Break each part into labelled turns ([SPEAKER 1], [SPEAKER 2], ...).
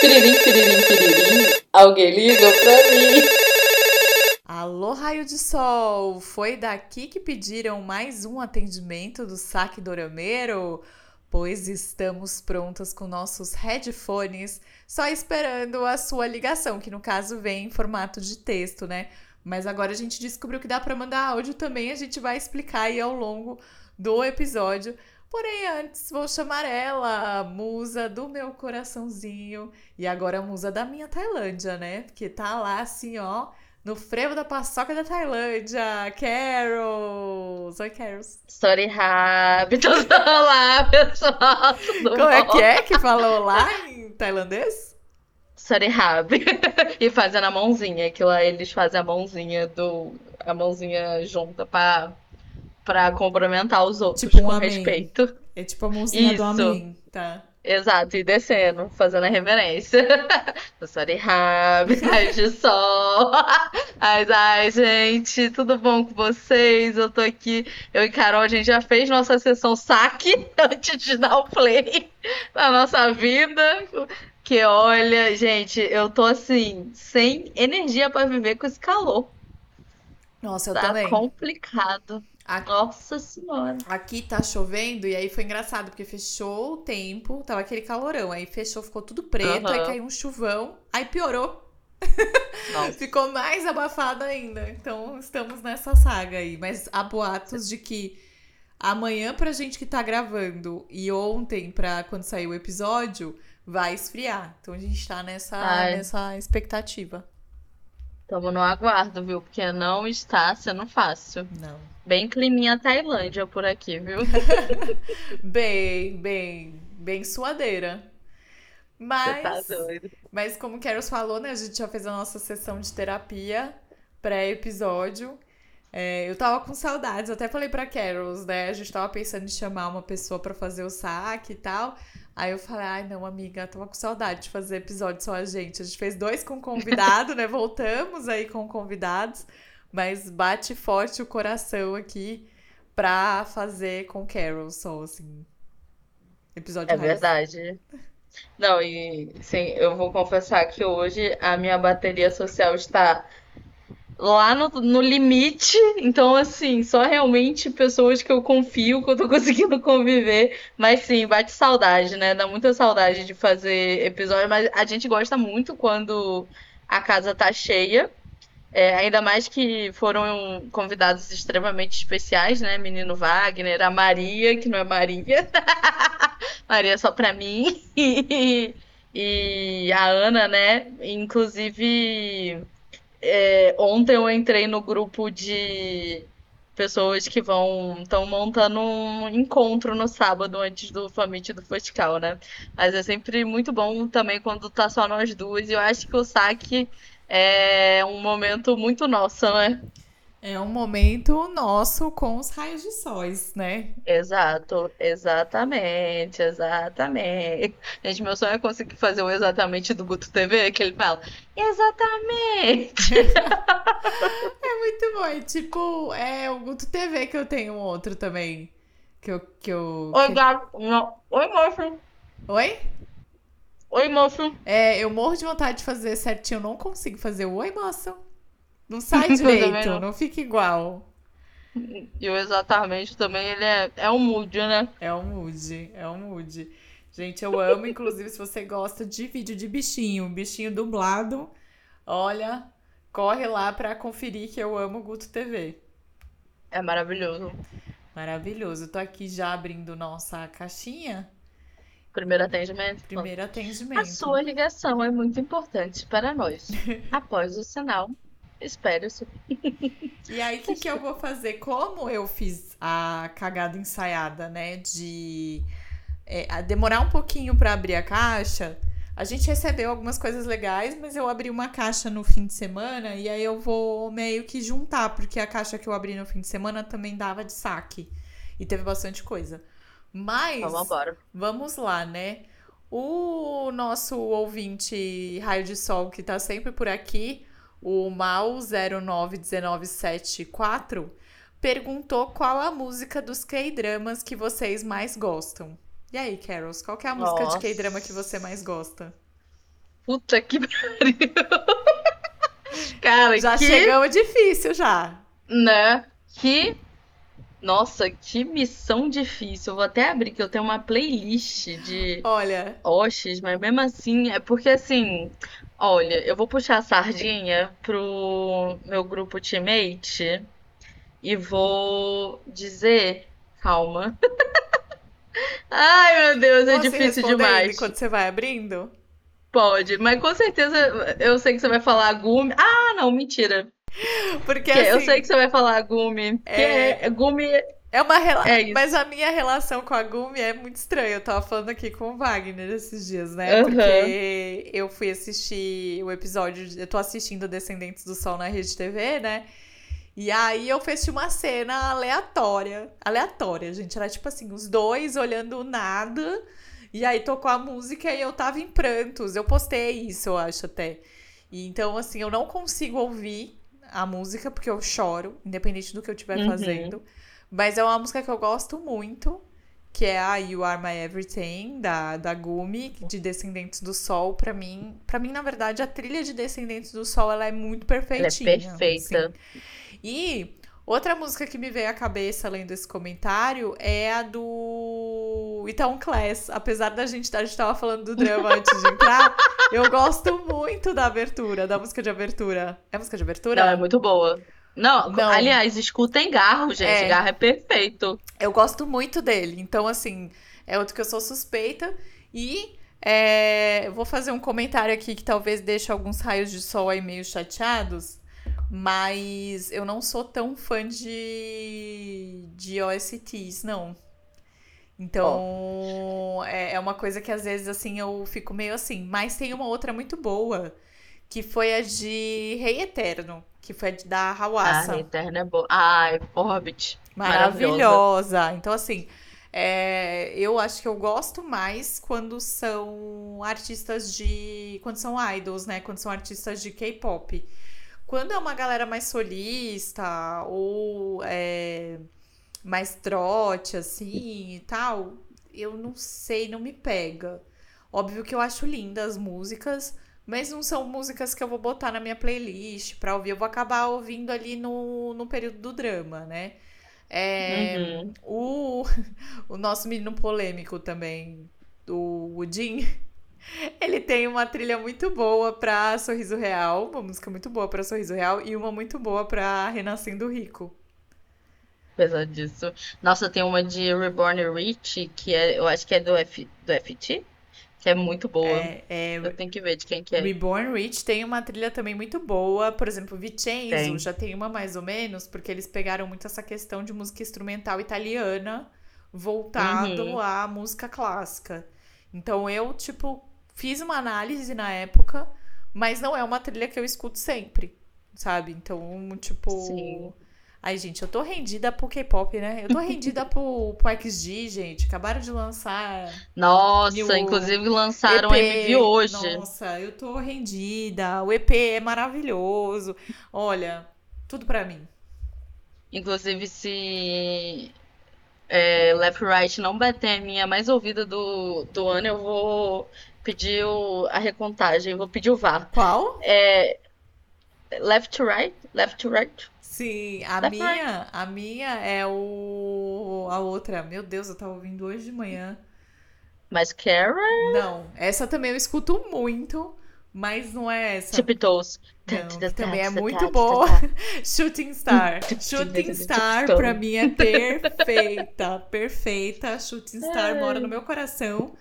[SPEAKER 1] Piririm, piririm, piririm. Alguém ligou pra mim.
[SPEAKER 2] Alô, raio de sol! Foi daqui que pediram mais um atendimento do saque dorameiro? Pois estamos prontas com nossos headphones, só esperando a sua ligação, que no caso vem em formato de texto, né? Mas agora a gente descobriu que dá para mandar áudio também, a gente vai explicar aí ao longo do episódio. Porém, antes vou chamar ela, a musa do meu coraçãozinho e agora a musa da minha Tailândia, né? Porque tá lá assim, ó, no frevo da paçoca da Tailândia, Carols! Oi, Carols!
[SPEAKER 1] Story rápido. Olá, pessoal. Tudo
[SPEAKER 2] Como é
[SPEAKER 1] bom?
[SPEAKER 2] que é que falou lá em tailandês?
[SPEAKER 1] Story rápido. E fazendo a mãozinha, que lá eles fazem a mãozinha do. A mãozinha junta pra, pra cumprimentar os outros
[SPEAKER 2] Tipo um
[SPEAKER 1] com
[SPEAKER 2] amém.
[SPEAKER 1] respeito.
[SPEAKER 2] É tipo a mãozinha do
[SPEAKER 1] Isso.
[SPEAKER 2] amém, tá?
[SPEAKER 1] Exato, e descendo, fazendo a reverência. Sorry, ai de sol. Ai, ai, gente, tudo bom com vocês? Eu tô aqui, eu e Carol, a gente já fez nossa sessão saque antes de dar o play na nossa vida. Que olha, gente, eu tô assim, sem energia pra viver com esse calor.
[SPEAKER 2] Nossa, eu
[SPEAKER 1] Tá
[SPEAKER 2] também.
[SPEAKER 1] complicado. Nossa Senhora.
[SPEAKER 2] Aqui tá chovendo e aí foi engraçado, porque fechou o tempo, tava aquele calorão, aí fechou, ficou tudo preto, aí
[SPEAKER 1] Aham.
[SPEAKER 2] caiu um chuvão, aí piorou, ficou mais abafado ainda. Então estamos nessa saga aí, mas há boatos de que amanhã pra gente que tá gravando e ontem pra quando sair o episódio, vai esfriar. Então a gente tá nessa,
[SPEAKER 1] Ai.
[SPEAKER 2] nessa expectativa.
[SPEAKER 1] Tamo no aguardo, viu? Porque não está sendo fácil.
[SPEAKER 2] Não.
[SPEAKER 1] Bem climinha Tailândia por aqui, viu?
[SPEAKER 2] Bem, bem, bem suadeira.
[SPEAKER 1] Tá
[SPEAKER 2] Mas,
[SPEAKER 1] doido.
[SPEAKER 2] mas como o Keros falou, né? A gente já fez a nossa sessão de terapia pré-episódio. É, eu tava com saudades, até falei pra Carols, né? A gente tava pensando em chamar uma pessoa pra fazer o saque e tal. Aí eu falei, ai não, amiga, tava com saudade de fazer episódio só a gente. A gente fez dois com convidado, né? Voltamos aí com convidados, mas bate forte o coração aqui pra fazer com Carol só, assim. Episódio
[SPEAKER 1] É
[SPEAKER 2] raiz.
[SPEAKER 1] verdade. Não, e sim, eu vou confessar que hoje a minha bateria social está lá no, no limite. Então, assim, só realmente pessoas que eu confio que eu tô conseguindo conviver. Mas sim, bate saudade, né? Dá muita saudade de fazer episódio, mas a gente gosta muito quando a casa tá cheia. É, ainda mais que foram convidados extremamente especiais, né? Menino Wagner, a Maria, que não é Maria. Maria só pra mim. E a Ana, né? Inclusive, é, ontem eu entrei no grupo de pessoas que vão estão montando um encontro no sábado antes do Famite do Festival, né? Mas é sempre muito bom também quando tá só nós duas. E eu acho que o saque é um momento muito nosso, né?
[SPEAKER 2] É um momento nosso com os raios de sóis, né?
[SPEAKER 1] Exato, exatamente, exatamente. Gente, meu sonho é conseguir fazer o exatamente do Guto TV, que ele fala, exatamente.
[SPEAKER 2] É muito bom. É tipo, é o Guto TV que eu tenho um outro também. Que eu. Que eu
[SPEAKER 1] Oi,
[SPEAKER 2] que-
[SPEAKER 1] gato. Não. Oi, moço.
[SPEAKER 2] Oi?
[SPEAKER 1] Oi, moço.
[SPEAKER 2] É, eu morro de vontade de fazer certinho, eu não consigo fazer o oi, moça. Não sai direito,
[SPEAKER 1] não.
[SPEAKER 2] não fica igual.
[SPEAKER 1] E o exatamente também, ele é, é um mood, né?
[SPEAKER 2] É um mood, é um mood. Gente, eu amo, inclusive, se você gosta de vídeo de bichinho, bichinho dublado, olha, corre lá pra conferir que eu amo o Guto TV.
[SPEAKER 1] É maravilhoso.
[SPEAKER 2] Maravilhoso. Tô aqui já abrindo nossa caixinha.
[SPEAKER 1] Primeiro atendimento.
[SPEAKER 2] Primeiro
[SPEAKER 1] A
[SPEAKER 2] atendimento.
[SPEAKER 1] sua ligação é muito importante para nós. Após o sinal, espere-se.
[SPEAKER 2] E aí, o que, que eu vou fazer? Como eu fiz a cagada ensaiada, né? De é, a demorar um pouquinho pra abrir a caixa, a gente recebeu algumas coisas legais, mas eu abri uma caixa no fim de semana e aí eu vou meio que juntar, porque a caixa que eu abri no fim de semana também dava de saque. E teve bastante coisa. Mas.
[SPEAKER 1] Vamos embora.
[SPEAKER 2] Vamos lá, né? O nosso ouvinte Raio de Sol, que tá sempre por aqui, o Mal091974, perguntou qual a música dos K-dramas que vocês mais gostam. E aí, Carols, qual é a música de. K-drama que você mais gosta?
[SPEAKER 1] Puta que pariu. Cara,
[SPEAKER 2] Já
[SPEAKER 1] que,
[SPEAKER 2] chegamos difícil já.
[SPEAKER 1] né? Que, nossa, que missão difícil. Eu vou até abrir que eu tenho uma playlist de
[SPEAKER 2] Olha,
[SPEAKER 1] Oxis, mas mesmo assim, é porque assim, olha, eu vou puxar a sardinha pro meu grupo teammate e vou dizer, calma. Ai, meu Deus, é
[SPEAKER 2] posso
[SPEAKER 1] difícil demais.
[SPEAKER 2] enquanto você vai abrindo?
[SPEAKER 1] Pode, mas com certeza eu sei que você vai falar Gumi. Ah, não, mentira.
[SPEAKER 2] Porque
[SPEAKER 1] Que eu
[SPEAKER 2] assim,
[SPEAKER 1] sei que você vai falar Gumi. Que
[SPEAKER 2] É.
[SPEAKER 1] é, Gumi
[SPEAKER 2] é uma relação.
[SPEAKER 1] é.
[SPEAKER 2] Mas a minha relação com a Gumi é muito estranha. Eu tava falando aqui com o Wagner esses dias, né?
[SPEAKER 1] Aham.
[SPEAKER 2] Porque eu fui assistir o episódio. de- Eu tô assistindo Descendentes do Sol na Rede TV, né? E aí eu fiz uma cena aleatória. Aleatória, gente. Era tipo assim, os dois olhando o nada. E aí tocou a música e eu tava em prantos. Eu postei isso, eu acho até. E então, assim, eu não consigo ouvir a música porque eu choro, independente do que eu estiver
[SPEAKER 1] Uhum.
[SPEAKER 2] fazendo. Mas é uma música que eu gosto muito, que é a You Are My Everything, da, da Gumi, de Descendentes do Sol. Pra mim, para mim, na verdade, a trilha de Descendentes do Sol, ela é muito
[SPEAKER 1] Ela é
[SPEAKER 2] perfeitinha.
[SPEAKER 1] perfeita.
[SPEAKER 2] assim. E outra música que me veio à cabeça lendo esse comentário é a do Itaú Class. Apesar da gente, a gente tava falando do drama antes de entrar, eu gosto muito da abertura, da música de abertura. É música de abertura?
[SPEAKER 1] Não, é muito boa. Não,
[SPEAKER 2] Não.
[SPEAKER 1] aliás, escutem Garro, gente.
[SPEAKER 2] É.
[SPEAKER 1] Garro é perfeito.
[SPEAKER 2] Eu gosto muito dele. Então, assim, é outro que eu sou suspeita. E é, eu vou fazer um comentário aqui que talvez deixe alguns raios de sol aí meio chateados. Mas eu não sou tão fã de, de OSTs, não. Então, é, é uma coisa que às vezes, assim, eu fico meio assim. Mas tem uma outra muito boa, que foi a de Rei Eterno, que foi a de- da Hawassa.
[SPEAKER 1] Ah, Eterna é boa. Ai, Orbit.
[SPEAKER 2] Maravilhosa. Então, assim, é, eu acho que eu gosto mais quando são artistas de. Quando são idols, né? Quando são artistas de K-pop. Quando é uma galera mais solista ou é, mais trote, assim e tal, eu não sei, não me pega. Óbvio que eu acho lindas as músicas, mas não são músicas que eu vou botar na minha playlist pra ouvir. Eu vou acabar ouvindo ali no, no período do drama, né? É,
[SPEAKER 1] Uhum.
[SPEAKER 2] o, o nosso menino polêmico também, o, o Jin, ele tem uma trilha muito boa pra Sorriso Real, uma música muito boa pra Sorriso Real e uma muito boa pra Renascendo Rico.
[SPEAKER 1] Apesar disso. Nossa, tem uma de Reborn Rich, que é, eu acho que é do, F, do FT, que é muito boa.
[SPEAKER 2] É, é,
[SPEAKER 1] Eu tenho que ver de quem que é.
[SPEAKER 2] Reborn Rich tem uma trilha também muito boa. Por exemplo, Vincenzo
[SPEAKER 1] Tem.
[SPEAKER 2] já tem uma mais ou menos, porque eles pegaram muito essa questão de música instrumental italiana voltado
[SPEAKER 1] Uhum.
[SPEAKER 2] à música clássica. Então eu, tipo, fiz uma análise na época, mas não é uma trilha que eu escuto sempre, sabe? Então, tipo.
[SPEAKER 1] Sim.
[SPEAKER 2] Ai, gente, eu tô rendida pro K-pop, né? Eu tô rendida pro, pro XG, gente. Acabaram de lançar
[SPEAKER 1] Nossa, inclusive lançaram
[SPEAKER 2] EP.
[SPEAKER 1] MV hoje.
[SPEAKER 2] Nossa, eu tô rendida. O EP é maravilhoso. Olha, tudo pra mim.
[SPEAKER 1] Inclusive, se é, Left Right não bater a minha mais ouvida do, do ano, eu vou pedir o- a recontagem, vou pedir o VAR.
[SPEAKER 2] Qual?
[SPEAKER 1] É, Left to Right? Left to Right?
[SPEAKER 2] Sim, a
[SPEAKER 1] Left
[SPEAKER 2] minha, a minha é o a outra. Meu Deus, eu tava ouvindo hoje de manhã.
[SPEAKER 1] Mascara?
[SPEAKER 2] Não, essa também eu escuto muito, mas não é essa.
[SPEAKER 1] Tiptoes.
[SPEAKER 2] Não, também é muito boa. Shooting Star. Shooting Star pra mim é perfeita, perfeita. Shooting Star mora no meu coração.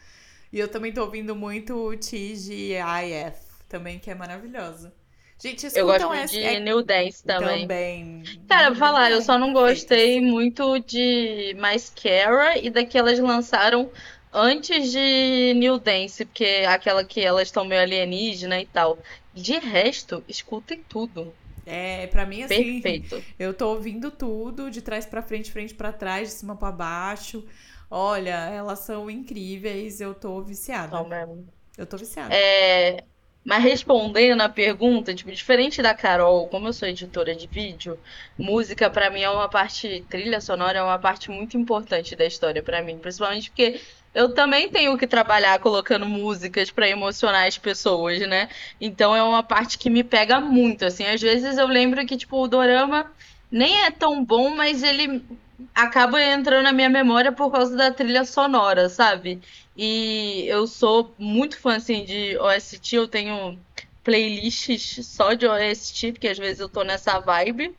[SPEAKER 2] E eu também tô ouvindo muito o TGIF, também que é maravilhosa. Gente,
[SPEAKER 1] Eu
[SPEAKER 2] escutam
[SPEAKER 1] gosto
[SPEAKER 2] essa
[SPEAKER 1] de
[SPEAKER 2] é,
[SPEAKER 1] New Dance também.
[SPEAKER 2] também.
[SPEAKER 1] Cara, pra falar, eu só não gostei muito de Mascara e da que elas lançaram antes de New Dance, porque aquela que elas estão meio alienígena e tal. De resto, escutem tudo.
[SPEAKER 2] É, pra mim assim,
[SPEAKER 1] Perfeito.
[SPEAKER 2] eu tô ouvindo tudo, de trás pra frente, frente pra trás, de cima pra baixo. Olha, elas são incríveis, eu tô viciada.
[SPEAKER 1] Então, mesmo.
[SPEAKER 2] Eu tô viciada.
[SPEAKER 1] É, Mas respondendo a pergunta, tipo, diferente da Carol, como eu sou editora de vídeo, música para mim é uma parte, trilha sonora é uma parte muito importante da história para mim, principalmente porque eu também tenho que trabalhar colocando músicas para emocionar as pessoas, né? Então é uma parte que me pega muito, assim. Às vezes eu lembro que, tipo, o dorama nem é tão bom, mas ele acaba entrando na minha memória por causa da trilha sonora, sabe? E eu sou muito fã, assim, de OST. Eu tenho playlists só de OST, porque às vezes eu tô nessa vibe.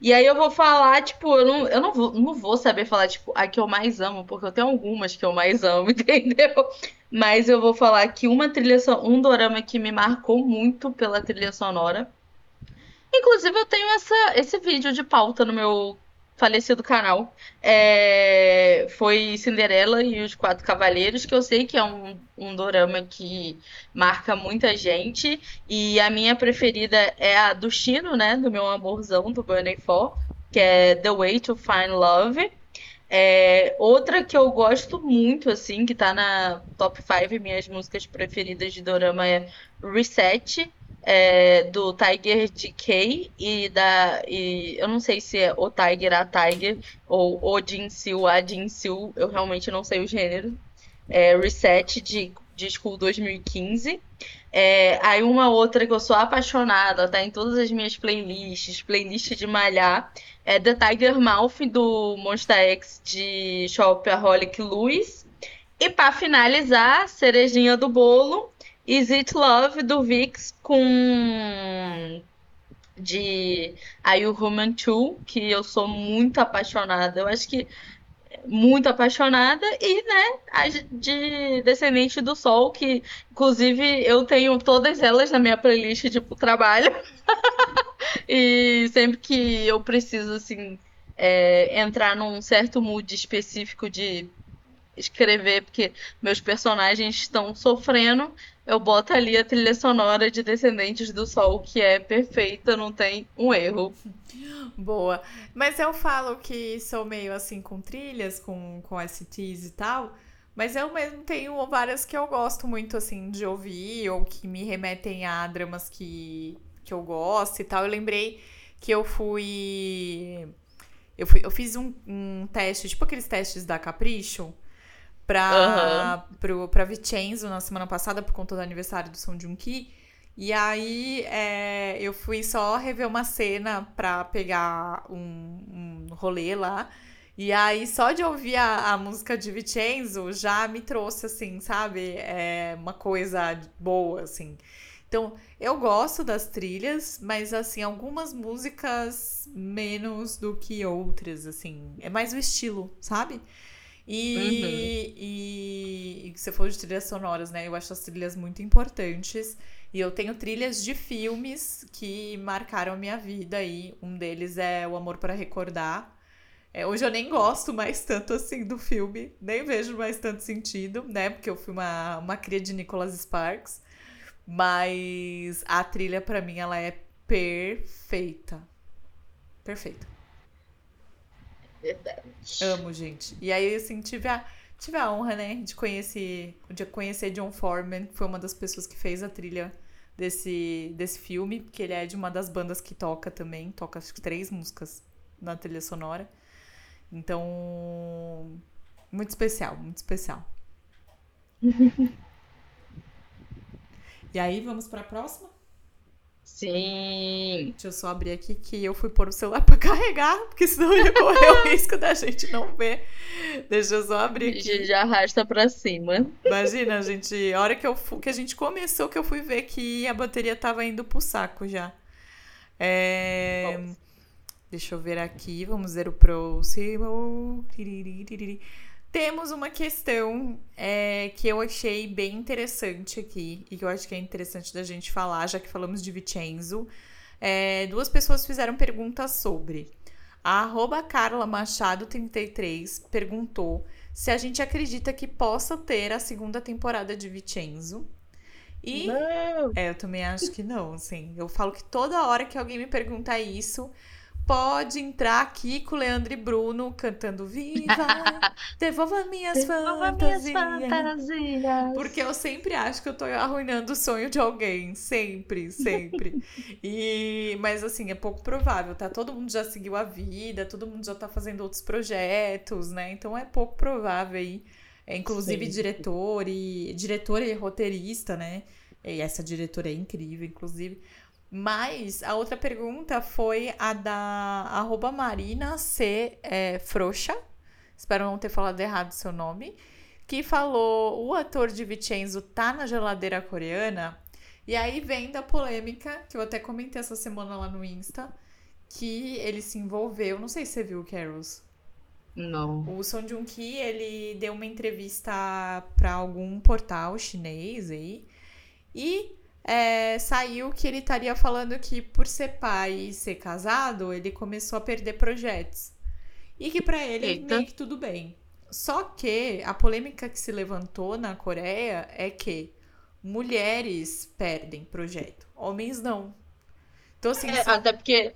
[SPEAKER 1] E aí eu vou falar, tipo, eu não, eu não, vou, não vou saber falar, tipo, a que eu mais amo, porque eu tenho algumas que eu mais amo, entendeu? Mas eu vou falar que uma trilha, um dorama que me marcou muito pela trilha sonora. Inclusive, eu tenho essa, esse vídeo de pauta no meu falecido canal. É, foi Cinderela e os Quatro Cavaleiros, que eu sei que é um, um dorama que marca muita gente. E a minha preferida é a do Chino, né? Do meu amorzão, do Burning For, que é The Way to Find Love. É, outra que eu gosto muito, assim, que tá na top 5 minhas músicas preferidas de dorama é Reset, é, do Tiger DK e da. E eu não sei se é o Tiger, a Tiger, ou o Jinsil, a Jinsil, eu realmente não sei o gênero. É, Reset de, de School 2015. É, aí uma outra que eu sou apaixonada, tá em todas as minhas playlists, playlist de malhar, é The Tiger Mouth do Monster X de Shopaholic Lewis. E para finalizar, cerejinha do bolo, Is It Love do Vix com de Are You Human Too, que eu sou muito apaixonada. Eu acho que muito apaixonada e, né, de Descendente do Sol, que inclusive eu tenho todas elas na minha playlist de trabalho. e sempre que eu preciso assim é, entrar num certo mood específico de escrever porque meus personagens estão sofrendo, eu boto ali a trilha sonora de Descendentes do Sol, que é perfeita, não tem um erro.
[SPEAKER 2] Boa. Mas eu falo que sou meio assim com trilhas, com, com STs e tal. Mas eu mesmo tenho várias que eu gosto muito, assim, de ouvir, ou que me remetem a dramas que, que eu gosto e tal. Eu lembrei que eu fui. Eu, fui, eu fiz um, um teste, tipo aqueles testes da Capricho, pra, uhum. pro, pra Vicenzo na semana passada por conta do aniversário do São Junki. E aí é, eu fui só rever uma cena pra pegar um, um rolê lá. E aí, só de ouvir a, a música de Vicenzo já me trouxe, assim, sabe? É uma coisa boa, assim. Então, eu gosto das trilhas, mas, assim, algumas músicas menos do que outras, assim. É mais o estilo, sabe? E, uhum. e, e você falou de trilhas sonoras, né? Eu acho as trilhas muito importantes. E eu tenho trilhas de filmes que marcaram a minha vida aí. Um deles é O Amor para Recordar. É, hoje eu nem gosto mais tanto assim do filme, nem vejo mais tanto sentido, né? Porque eu fui uma, uma cria de Nicholas Sparks. Mas a trilha, para mim, ela é perfeita. Perfeita.
[SPEAKER 1] Verdade.
[SPEAKER 2] Amo, gente. E aí, assim, tive a, tive a honra, né, de conhecer, de conhecer John Foreman, que foi uma das pessoas que fez a trilha desse, desse filme, que ele é de uma das bandas que toca também, toca acho que três músicas na trilha sonora. Então, muito especial, muito especial. e aí, vamos para a próxima?
[SPEAKER 1] Sim.
[SPEAKER 2] Deixa eu só abrir aqui que eu fui pôr o celular para carregar, porque senão ia correr o risco da gente não ver. Deixa eu só abrir aqui. A
[SPEAKER 1] gente já arrasta para cima.
[SPEAKER 2] Imagina, gente, a hora que, eu, que a gente começou que eu fui ver que a bateria tava indo pro saco já. É... Deixa eu ver aqui, vamos ver o próximo. Temos uma questão é, que eu achei bem interessante aqui e que eu acho que é interessante da gente falar, já que falamos de Vicenzo. É, duas pessoas fizeram perguntas sobre. A arroba Carla Machado 33 perguntou se a gente acredita que possa ter a segunda temporada de Vicenzo. E
[SPEAKER 1] não.
[SPEAKER 2] É, eu também acho que não, assim. Eu falo que toda hora que alguém me pergunta isso, pode entrar aqui com o Leandro e Bruno cantando Viva, devolva minhas
[SPEAKER 1] Devolva minhas
[SPEAKER 2] fantasias.
[SPEAKER 1] fantasias.
[SPEAKER 2] Porque eu sempre acho que eu tô arruinando o sonho de alguém. Sempre, sempre. E, mas assim, é pouco provável, tá? Todo mundo já seguiu a vida, todo mundo já tá fazendo outros projetos, né? Então é pouco provável aí. É, inclusive
[SPEAKER 1] Sim.
[SPEAKER 2] diretor e diretor e roteirista, né? E essa diretora é incrível, inclusive. Mas a outra pergunta foi a da arroba Marina C. é, Frouxa. Espero não ter falado errado o seu nome. Que falou: o ator de Vincenzo tá na geladeira coreana. E aí vem da polêmica, que eu até comentei essa semana lá no Insta, que ele se envolveu. Não sei se você viu, Carols.
[SPEAKER 1] Não.
[SPEAKER 2] O Song Joong-ki, ele deu uma entrevista para algum portal chinês aí. E é, saiu que ele estaria falando que por ser pai e ser casado, ele começou a perder projetos. E que pra ele
[SPEAKER 1] Eita.
[SPEAKER 2] meio que tudo bem. Só que a polêmica que se levantou na Coreia é que mulheres perdem projeto, homens não. Então assim,
[SPEAKER 1] É, até porque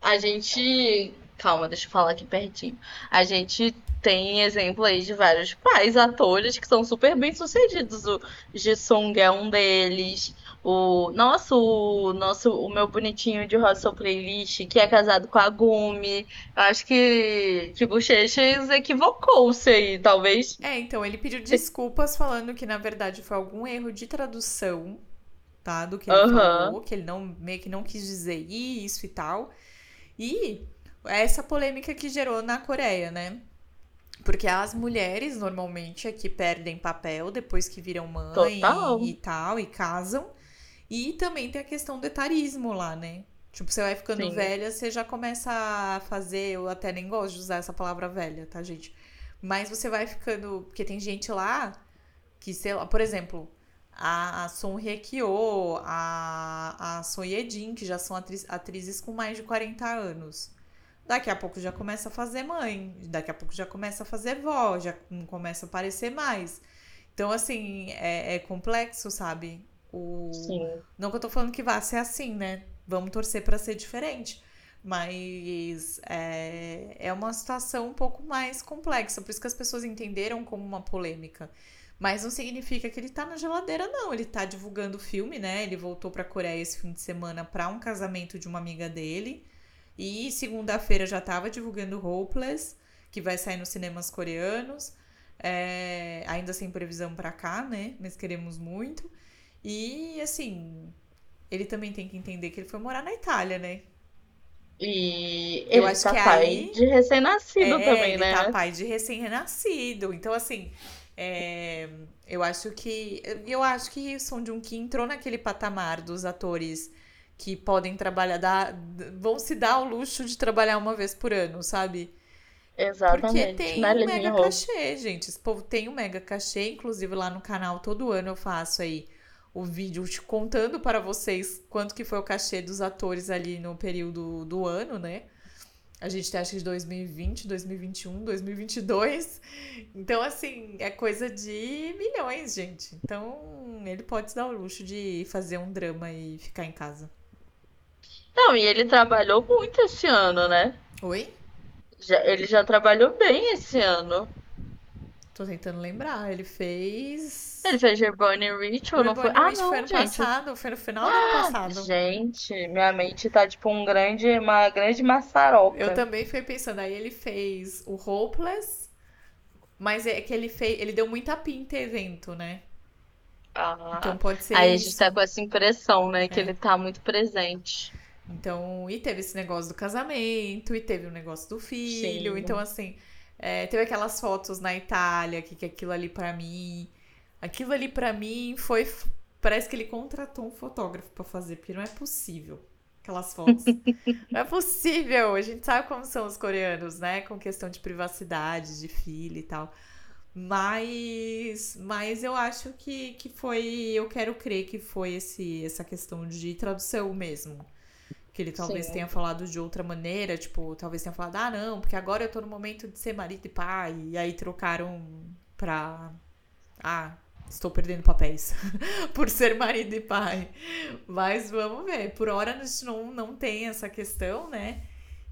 [SPEAKER 1] a gente. Calma, deixa eu falar aqui pertinho. A gente tem exemplo aí de vários pais atores que são super bem sucedidos. O Jisung é um deles. O nosso, o nosso, o meu bonitinho de Hostel Playlist, que é casado com a Gumi. Acho que que Bochechas equivocou-se aí, talvez.
[SPEAKER 2] É, então, ele pediu desculpas falando que, na verdade, foi algum erro de tradução, tá? Do que ele
[SPEAKER 1] Aham.
[SPEAKER 2] falou, que ele não, meio que não quis dizer isso e tal. E essa polêmica que gerou na Coreia, né? Porque as mulheres, normalmente, é que perdem papel depois que viram mãe
[SPEAKER 1] Total.
[SPEAKER 2] e, tal, e casam. E também tem a questão do etarismo lá, né? Tipo, você vai ficando
[SPEAKER 1] Sim.
[SPEAKER 2] velha, você já começa a fazer. Eu até nem gosto de usar essa palavra velha, tá, gente? Mas você vai ficando. Porque tem gente lá que, sei lá, por exemplo, a, a Son Hye Kyo, a, a Son Ye Jin, que já são atriz- atrizes com mais de 40 anos. Daqui a pouco já começa a fazer mãe, daqui a pouco já começa a fazer vó, já não começa a aparecer mais. Então, assim, é, é complexo, sabe? O...
[SPEAKER 1] Sim.
[SPEAKER 2] Não que eu tô falando que vá ser assim, né? Vamos torcer pra ser diferente. Mas é, é uma situação um pouco mais complexa. Por isso que as pessoas entenderam como uma polêmica. Mas não significa que ele tá na geladeira, não. Ele tá divulgando o filme, né? Ele voltou pra Coreia esse fim de semana pra um casamento de uma amiga dele. E segunda-feira já tava divulgando Hopeless, que vai sair nos cinemas coreanos. É, ainda sem previsão pra cá, né? Mas queremos muito. E assim, ele também tem que entender que ele foi morar na Itália, né?
[SPEAKER 1] E
[SPEAKER 2] Eu
[SPEAKER 1] ele
[SPEAKER 2] acho
[SPEAKER 1] tá
[SPEAKER 2] que
[SPEAKER 1] pai
[SPEAKER 2] aí-
[SPEAKER 1] de recém-nascido
[SPEAKER 2] É,
[SPEAKER 1] também,
[SPEAKER 2] ele
[SPEAKER 1] né?
[SPEAKER 2] tá pai de recém-renascido. Então, assim, é, eu acho que. Eu acho que o Song Joong Ki entrou naquele patamar dos atores que podem trabalhar, dar- vão se dar ao luxo de trabalhar uma vez por ano, sabe? Porque
[SPEAKER 1] Exatamente.
[SPEAKER 2] tem
[SPEAKER 1] né,
[SPEAKER 2] um mega
[SPEAKER 1] Min-ho?
[SPEAKER 2] cachê, gente. Esse povo tem um mega cachê. Inclusive, lá no canal, todo ano eu faço aí o vídeo te contando para vocês quanto que foi o cachê dos atores ali no período do ano, né? A gente tem acho que de 2020, 2021, 2022. Então, assim, é coisa de milhões, gente. Então, ele pode se dar o luxo de fazer um drama e ficar em casa.
[SPEAKER 1] Não, e ele trabalhou muito esse ano, né?
[SPEAKER 2] Oi?
[SPEAKER 1] Já- ele já trabalhou bem esse ano.
[SPEAKER 2] Tô tentando lembrar. Ele fez.
[SPEAKER 1] Ele fez Reborn Ritual, não foi? Ah, não,
[SPEAKER 2] foi ano
[SPEAKER 1] gente.
[SPEAKER 2] passado. Foi no final do ano passado.
[SPEAKER 1] Gente, minha mente tá tipo um grande, uma grande maçaroca.
[SPEAKER 2] Eu também fiquei pensando, aí ele fez o Hopeless, mas é que ele fez, ele deu muita pinta evento, né?
[SPEAKER 1] Ah,
[SPEAKER 2] Então pode ser
[SPEAKER 1] aí a gente
[SPEAKER 2] isso.
[SPEAKER 1] tá com essa impressão, né? Que
[SPEAKER 2] É.
[SPEAKER 1] ele tá muito presente.
[SPEAKER 2] Então, e teve esse negócio do casamento, e teve o negócio do filho,
[SPEAKER 1] Sim.
[SPEAKER 2] então assim, é, teve aquelas fotos na Itália, que, que aquilo ali pra mim, aquilo ali pra mim foi, parece que ele contratou um fotógrafo pra fazer, porque não é possível. Aquelas fotos. Não é possível. A gente sabe como são os coreanos, né? Com questão de privacidade, de filho e tal. Mas, mas eu acho que, que foi, eu quero crer que foi esse, essa questão de tradução mesmo. Que ele talvez
[SPEAKER 1] Sim.
[SPEAKER 2] tenha falado de outra maneira, tipo, talvez tenha falado, ah, não, porque agora eu tô no momento de ser marido e pai. E aí trocaram pra. Ah, estou perdendo papéis. Por ser marido e pai. Mas vamos ver. Por hora a gente não, não tem essa questão, né?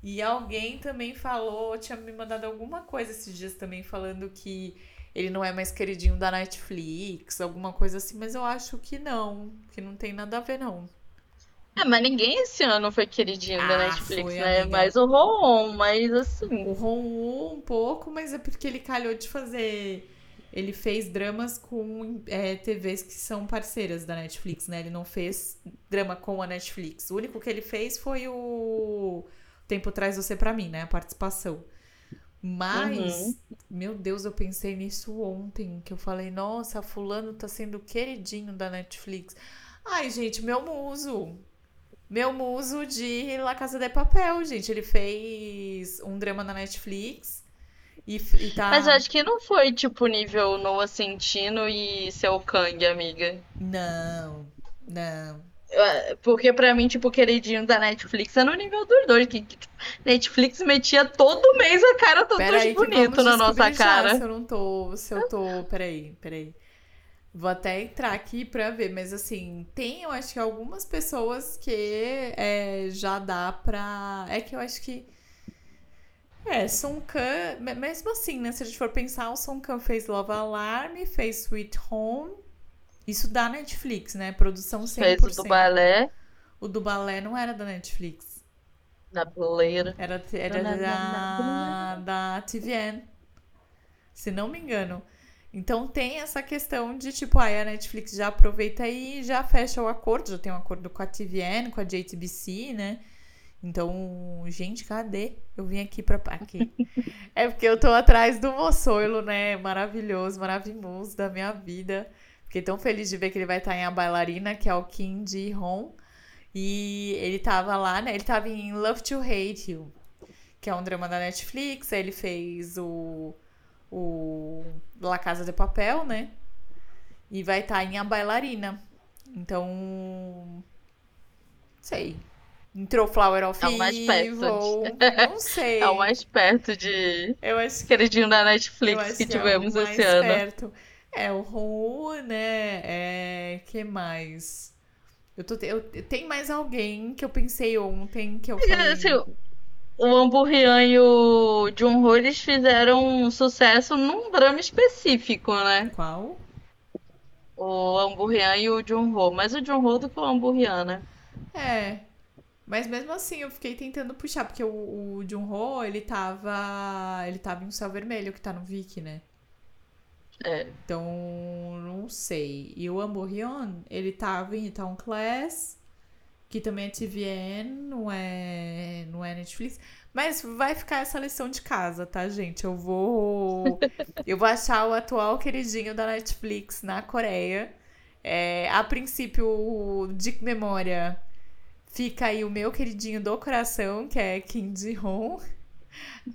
[SPEAKER 2] E alguém também falou, tinha me mandado alguma coisa esses dias também falando que ele não é mais queridinho da Netflix, alguma coisa assim, mas eu acho que não, que não tem nada a ver, não.
[SPEAKER 1] É, mas ninguém esse ano foi queridinho da
[SPEAKER 2] Ah,
[SPEAKER 1] Netflix,
[SPEAKER 2] foi,
[SPEAKER 1] né?
[SPEAKER 2] amiga.
[SPEAKER 1] Mais o Ron, mas assim.
[SPEAKER 2] O Ron um pouco, mas é porque ele calhou de fazer. Ele fez dramas com é, TVs que são parceiras da Netflix, né? Ele não fez drama com a Netflix. O único que ele fez foi o Tempo Traz Você Pra Mim, né? A participação. Mas,
[SPEAKER 1] Uhum.
[SPEAKER 2] meu Deus, eu pensei nisso ontem, que eu falei, nossa, fulano tá sendo queridinho da Netflix. Ai, gente, meu muso. Meu muso de La Casa de Papel, gente. Ele fez um drama na Netflix e, e tá.
[SPEAKER 1] Mas eu acho que não foi tipo nível Noah Centino e seu Kang, amiga.
[SPEAKER 2] Não, não.
[SPEAKER 1] Eu- Porque pra mim, tipo, o queridinho da Netflix é no nível dos dois. Que, que, tipo, Netflix metia todo mês a cara do
[SPEAKER 2] Peraí,
[SPEAKER 1] dos
[SPEAKER 2] que
[SPEAKER 1] bonito na nossa
[SPEAKER 2] descobrir já
[SPEAKER 1] cara.
[SPEAKER 2] se eu não tô. Se eu tô. Peraí, peraí. Vou até entrar aqui pra ver, mas assim, tem, eu acho que algumas pessoas que é, já dá pra. É que eu acho que. É, Kang, me- mesmo assim, né? Se a gente for pensar, o Song Kang fez Love Alarm, fez Sweet Home. Isso da Netflix, né? Produção 100%.
[SPEAKER 1] Fez o do balé
[SPEAKER 2] O do balé não era da Netflix.
[SPEAKER 1] na boleira.
[SPEAKER 2] Era, era da, da TVN. Se não me engano. Então tem essa questão de tipo, aí a Netflix já aproveita e já fecha o acordo, já tem um acordo com a TVN, com a JTBC, né? Então, gente, cadê? Eu vim aqui pra. Aqui. É porque eu tô atrás do moçoilo, né? Maravilhoso, maravilhoso da minha vida. Fiquei tão feliz de ver que ele vai estar em A Bailarina, que é o Kim Ji-hon. E ele tava lá, né? Ele tava em Love to Hate You, que é um drama da Netflix. Aí ele fez o, o La Casa de Papel, né? E vai estar em A Bailarina. Então. Sei. Entrou Flower of
[SPEAKER 1] É o mais perto.
[SPEAKER 2] Evil. Não sei.
[SPEAKER 1] É o mais perto de
[SPEAKER 2] Eu acho que
[SPEAKER 1] queridinho da Netflix que
[SPEAKER 2] que é
[SPEAKER 1] tivemos
[SPEAKER 2] mais
[SPEAKER 1] esse ano.
[SPEAKER 2] perto. É, o Ron, né? É, que mais? Eu tô, te- eu, tem mais alguém que eu pensei ontem que eu falei.
[SPEAKER 1] Assim, o Amburrian e o Jun-ho, eles fizeram um sucesso num drama específico, né?
[SPEAKER 2] Qual?
[SPEAKER 1] O Amburrian e o Jun-ho. Mais o Jun-ho do que o Amburrian, né?
[SPEAKER 2] É. Mas mesmo assim, eu fiquei tentando puxar, porque o, o ele tava. Ele tava em um céu vermelho que tá no Viki, né?
[SPEAKER 1] É.
[SPEAKER 2] Então, não sei. E o Amborrion, ele tava em Town Class, que também é TVN, não é, não é Netflix. Mas vai ficar essa lição de casa, tá, gente? Eu vou. Eu vou achar o atual queridinho da Netflix na Coreia. É, a princípio, de memória, fica aí o meu queridinho do coração, que é Kim Ji-hon.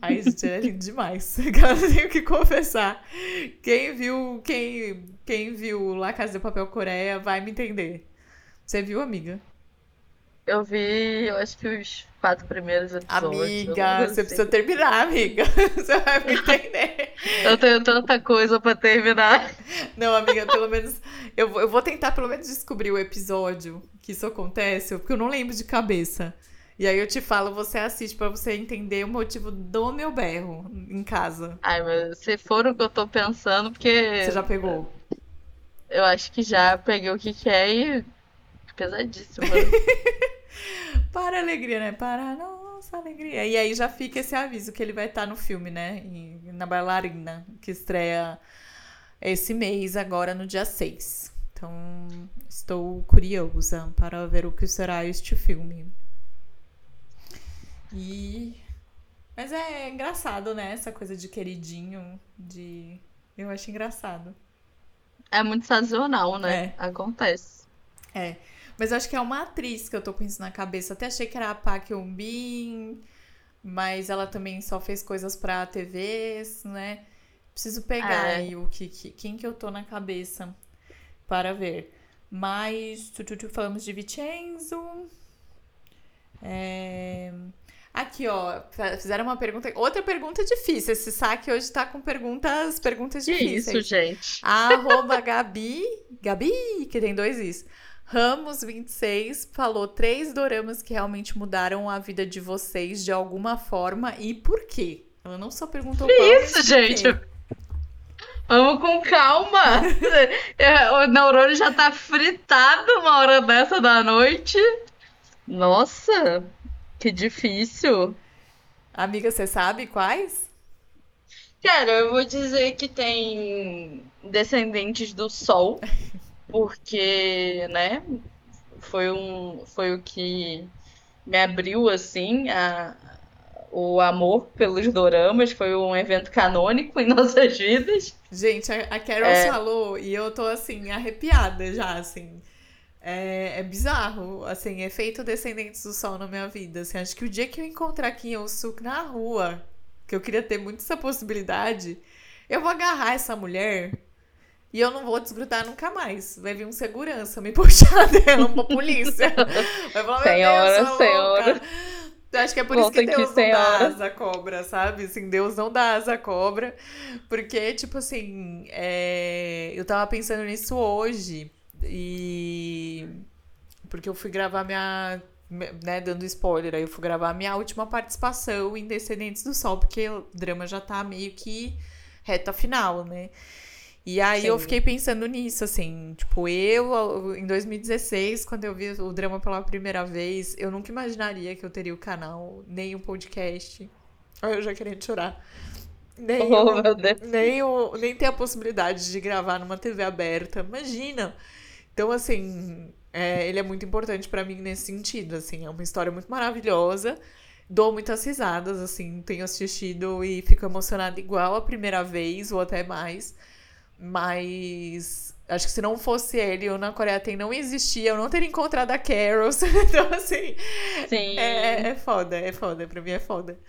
[SPEAKER 2] Ai, gente, é lindo demais. Eu tenho que confessar. Quem viu, quem, quem viu La Casa de Papel Coreia vai me entender. Você viu, amiga?
[SPEAKER 1] Eu vi, eu acho que os quatro primeiros episódios.
[SPEAKER 2] Amiga, você precisa terminar, amiga. Você vai me entender.
[SPEAKER 1] Eu tenho tanta coisa pra terminar.
[SPEAKER 2] Não, amiga, pelo menos. Eu, vou- eu vou tentar pelo menos descobrir o episódio que isso acontece, porque eu não lembro de cabeça. E aí eu te falo, você assiste pra você entender o motivo do meu berro em casa.
[SPEAKER 1] Ai, mas se for o que eu tô pensando, porque
[SPEAKER 2] Você já pegou?
[SPEAKER 1] eu acho que já peguei o que que é e pesadíssimo. né?
[SPEAKER 2] Para a alegria, né? Para nossa alegria. E aí já fica esse aviso que ele vai estar no filme, né? Na Bailarina, que estreia esse mês, agora no dia 6. Então, estou curiosa para ver o que será este filme. E. Mas é engraçado, né? Essa coisa de queridinho, de. Eu acho engraçado.
[SPEAKER 1] É muito sazonal, né?
[SPEAKER 2] É.
[SPEAKER 1] Acontece.
[SPEAKER 2] É, mas eu acho que é uma atriz que eu tô com isso na cabeça. Até achei que era a Park Eun-bin, mas ela também só fez coisas pra TVs, né? Preciso pegar
[SPEAKER 1] é.
[SPEAKER 2] aí o que, que, quem que eu tô na cabeça para ver. Mas tu, tu, tu, falamos de Vicenzo. É... Aqui, ó, fizeram uma pergunta. Outra pergunta difícil. Esse saque hoje tá com perguntas, perguntas difíceis.
[SPEAKER 1] Que isso, gente.
[SPEAKER 2] Arroba Gabi, Gabi, que tem dois isso. Ramos26 falou três doramas que realmente mudaram a vida de vocês de alguma forma e por quê? Ela não só perguntou
[SPEAKER 1] que
[SPEAKER 2] qual,
[SPEAKER 1] isso, gente. Quê. Vamos com calma. É, o neurônio já tá fritado uma hora dessa da noite. Nossa, que difícil.
[SPEAKER 2] Amiga, você sabe quais?
[SPEAKER 1] Cara, eu vou dizer que tem Descendentes do Sol. porque, né, foi um, foi o que me abriu assim a, o amor pelos doramas, foi um evento canônico em nossas vidas.
[SPEAKER 2] Gente, a, Carol é... falou e eu tô assim arrepiada já, assim. É, é, bizarro, assim, efeito Descendentes do Sol na minha vida. Assim, acho que o dia que eu encontrar Kim Il-suk na rua, que eu queria ter muito essa possibilidade, eu vou agarrar essa mulher e eu não vou desgrudar nunca mais. Vai vir um segurança me puxar dela, uma polícia. Vai falar, senhora, Deus, senhora. Eu acho que é por isso que Deus não dá asa à cobra, sabe? Assim, Deus não dá asa à cobra. Porque, tipo assim, é... eu tava pensando nisso hoje. E. Porque eu fui gravar minha. Né, dando spoiler, aí eu fui gravar minha última participação em Descendentes do Sol, porque o drama já tá meio que reta final, né? E aí Sim. eu fiquei pensando nisso, assim, tipo, eu, em 2016, quando eu vi o drama pela primeira vez, eu nunca imaginaria que eu teria o canal, nem o podcast. Olha, eu já querendo chorar. Nem, oh, o, nem, o, nem ter a possibilidade de gravar numa TV aberta. Imagina! Então, assim, é, ele é muito importante para mim nesse sentido, assim, é uma história muito maravilhosa. Dou muitas risadas, assim, tenho assistido e fico emocionada igual a primeira vez, ou até mais. Mas acho que se não fosse ele, eu na Coreia tem não existia, eu não teria encontrado a Carol. então, assim, Sim. É, é foda, é foda, pra mim é foda.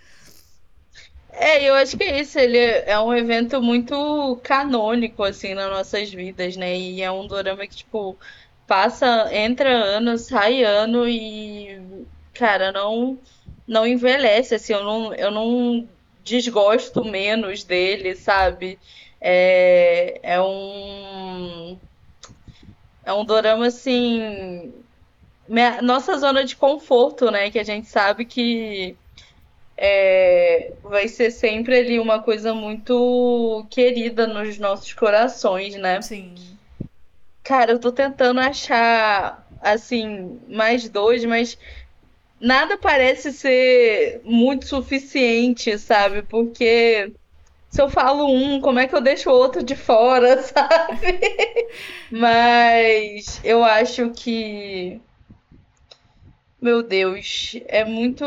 [SPEAKER 1] É, eu acho que é isso. Ele é um evento muito canônico, assim, nas nossas vidas, né? E é um dorama que, tipo, passa, entra ano, sai ano e, cara, não, não envelhece, assim. Eu não, eu não desgosto menos dele, sabe? É, é um. É um dorama, assim. Nossa zona de conforto, né? Que a gente sabe que é, vai ser sempre ali uma coisa muito querida nos nossos corações, né?
[SPEAKER 2] Sim.
[SPEAKER 1] Cara, eu tô tentando achar, assim, mais dois, mas nada parece ser muito suficiente, sabe? Porque se eu falo um, como é que eu deixo o outro de fora, sabe? mas eu acho que. Meu Deus, é muito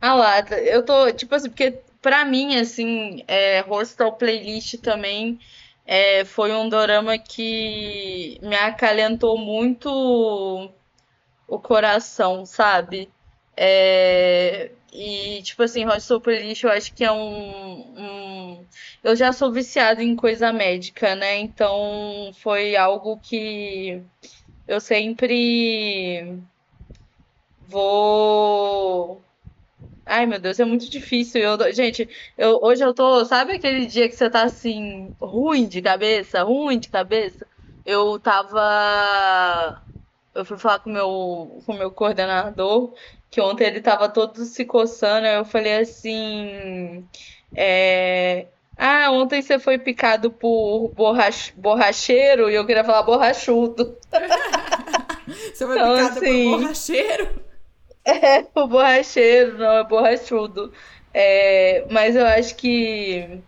[SPEAKER 1] ah lá, eu tô, tipo assim, porque pra mim, assim, é, Hostel Playlist também é, foi um dorama que me acalentou muito o coração, sabe? É, e, tipo assim, Hostel Playlist eu acho que é um, um. Eu já sou viciada em coisa médica, né? Então foi algo que eu sempre vou Ai, meu Deus, é muito difícil. Eu, gente, eu, hoje eu tô. Sabe aquele dia que você tá assim, ruim de cabeça? Ruim de cabeça? Eu tava. Eu fui falar com meu, o meu coordenador, que ontem ele tava todo se coçando. Aí eu falei assim. É, ah, ontem você foi picado por borrach... borracheiro e eu queria falar borrachudo.
[SPEAKER 2] você foi então, picado assim, por borracheiro?
[SPEAKER 1] É, o borracheiro, não, é borrachudo. É, mas eu acho que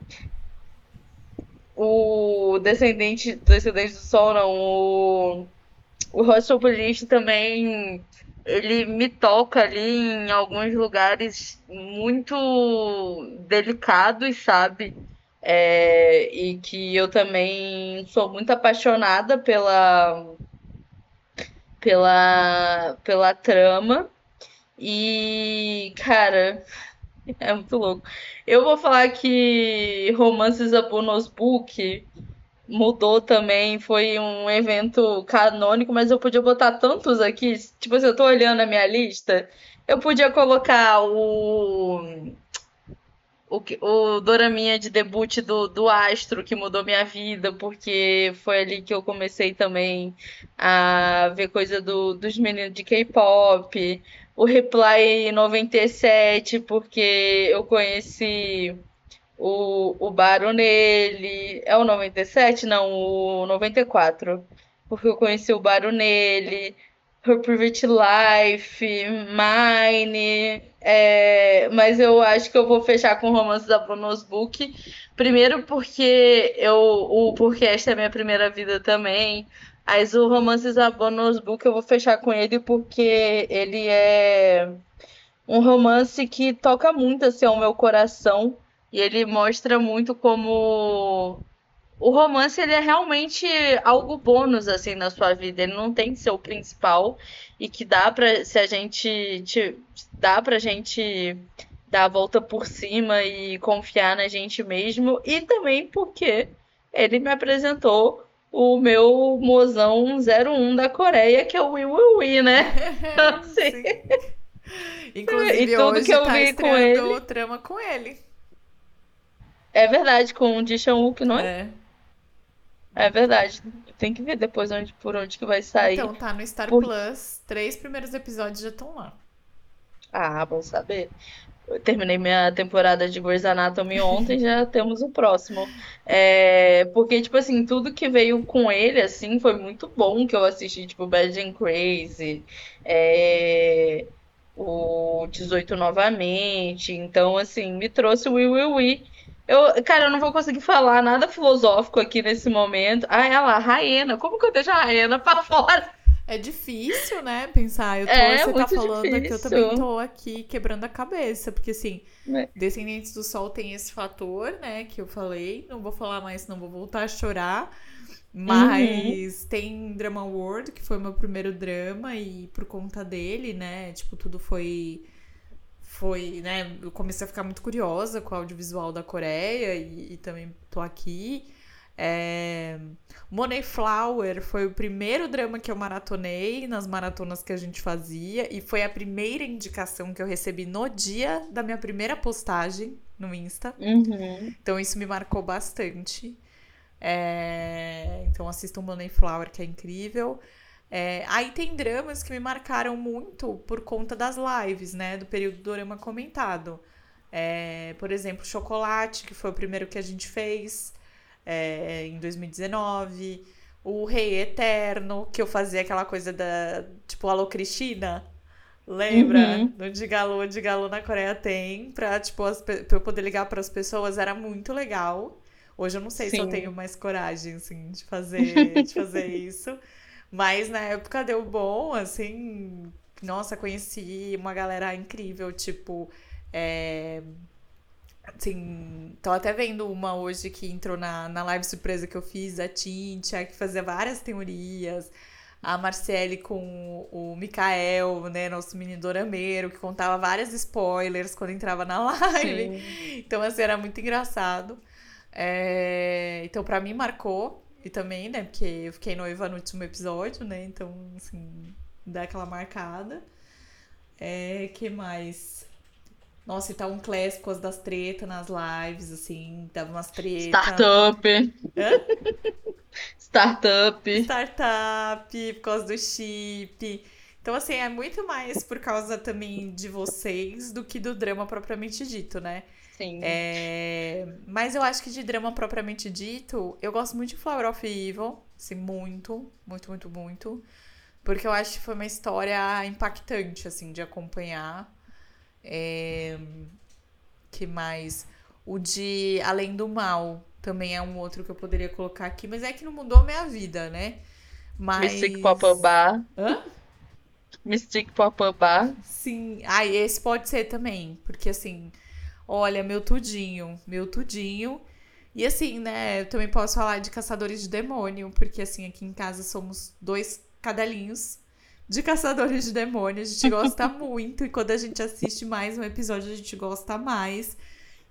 [SPEAKER 1] o Descendente, Descendente do Sol, não, o, o Hostel Police também, ele me toca ali em alguns lugares muito delicados, sabe? É, e que eu também sou muito apaixonada pela pela pela trama e, cara, é muito louco. Eu vou falar que Romances a Bonus Book mudou também, foi um evento canônico, mas eu podia botar tantos aqui. Tipo, se eu tô olhando a minha lista, eu podia colocar o o, o Doraminha de debut do, do Astro, que mudou minha vida, porque foi ali que eu comecei também a ver coisa do, dos meninos de K-pop. O Reply 97, porque eu conheci o, o Baro nele. É o 97? Não, o 94. Porque eu conheci o Baro nele. Her Private Life, Mine. É, mas eu acho que eu vou fechar com Romances da Bonus Book. Primeiro porque eu, o porque esta é a minha primeira vida também. Mas o Romances da Bonus Book eu vou fechar com ele porque ele é um romance que toca muito assim ao meu coração e ele mostra muito como o romance ele é realmente algo bônus assim na sua vida. Ele não tem que ser o principal e que dá para se a gente te, dá pra gente dar a volta por cima e confiar na gente mesmo e também porque ele me apresentou o meu mozão 01 da Coreia, que é o Wii Wii Wii, né? Então, assim...
[SPEAKER 2] Inclusive, e tudo hoje que eu tá vi com ele. o trama com ele.
[SPEAKER 1] É verdade, com o Ji Wook, não é? É. É verdade. Tem que ver depois onde, por onde que vai sair.
[SPEAKER 2] Então, tá no Star por... Plus. Três primeiros episódios já estão lá.
[SPEAKER 1] Ah, bom saber. Eu terminei minha temporada de Grey's Anatomy ontem, já temos o próximo. É, porque, tipo assim, tudo que veio com ele, assim, foi muito bom que eu assisti, tipo, Bad and Crazy, é, o 18 novamente. Então, assim, me trouxe o Will Will Will eu, cara, eu não vou conseguir falar nada filosófico aqui nesse momento. Ah, ela, Raena. Como que eu deixo a Raena pra fora?
[SPEAKER 2] É difícil, né? Pensar. Eu tô, é, você tá falando difícil. que eu também tô aqui quebrando a cabeça. Porque, assim, é. Descendentes do Sol tem esse fator, né? Que eu falei. Não vou falar mais, não vou voltar a chorar. Mas uhum. tem Drama World, que foi o meu primeiro drama, e por conta dele, né? Tipo, tudo foi foi, né, eu comecei a ficar muito curiosa com o audiovisual da Coreia e, e também tô aqui. É... Money Flower foi o primeiro drama que eu maratonei nas maratonas que a gente fazia e foi a primeira indicação que eu recebi no dia da minha primeira postagem no Insta.
[SPEAKER 1] Uhum.
[SPEAKER 2] Então isso me marcou bastante. É... Então assistam Money Flower, que é incrível. É, aí tem dramas que me marcaram muito por conta das lives, né? Do período do Dorama comentado. É, por exemplo, Chocolate, que foi o primeiro que a gente fez é, em 2019. O Rei Eterno, que eu fazia aquela coisa da. Tipo, Alô Cristina. Lembra? Uhum. No Digalô, Digalô na Coreia tem. Pra, tipo, as, pra eu poder ligar para as pessoas, era muito legal. Hoje eu não sei Sim. se eu tenho mais coragem, assim, de fazer, de fazer isso. Mas na época deu bom, assim. Nossa, conheci uma galera incrível, tipo. É, assim, tô até vendo uma hoje que entrou na, na live surpresa que eu fiz, a Tintia, que fazia várias teorias. A Marcele com o Mikael, né, nosso menino dorameiro, que contava vários spoilers quando entrava na live. Sim. Então, assim, era muito engraçado. É, então, para mim, marcou. E também, né, porque eu fiquei noiva no último episódio, né? Então, assim, dá aquela marcada. É, que mais? Nossa, e tá um clássico das tretas nas lives, assim, dava umas tretas.
[SPEAKER 1] Startup. Hã? Startup.
[SPEAKER 2] Startup, por causa do chip. Então, assim, é muito mais por causa também de vocês do que do drama propriamente dito, né?
[SPEAKER 1] Sim.
[SPEAKER 2] É... Mas eu acho que de drama propriamente dito, eu gosto muito de Flower of Evil. Assim, muito, muito, muito, muito. Porque eu acho que foi uma história impactante, assim, de acompanhar. É... Que mais? O de Além do Mal também é um outro que eu poderia colocar aqui, mas é que não mudou a minha vida, né?
[SPEAKER 1] Mas... Mystic Pop Bar.
[SPEAKER 2] Hã?
[SPEAKER 1] Mystic Pop Bar.
[SPEAKER 2] Sim. Ah, esse pode ser também, porque assim, Olha, meu tudinho, meu tudinho. E assim, né, eu também posso falar de Caçadores de Demônio, porque assim, aqui em casa somos dois cadelinhos de Caçadores de Demônio. A gente gosta muito, e quando a gente assiste mais um episódio, a gente gosta mais.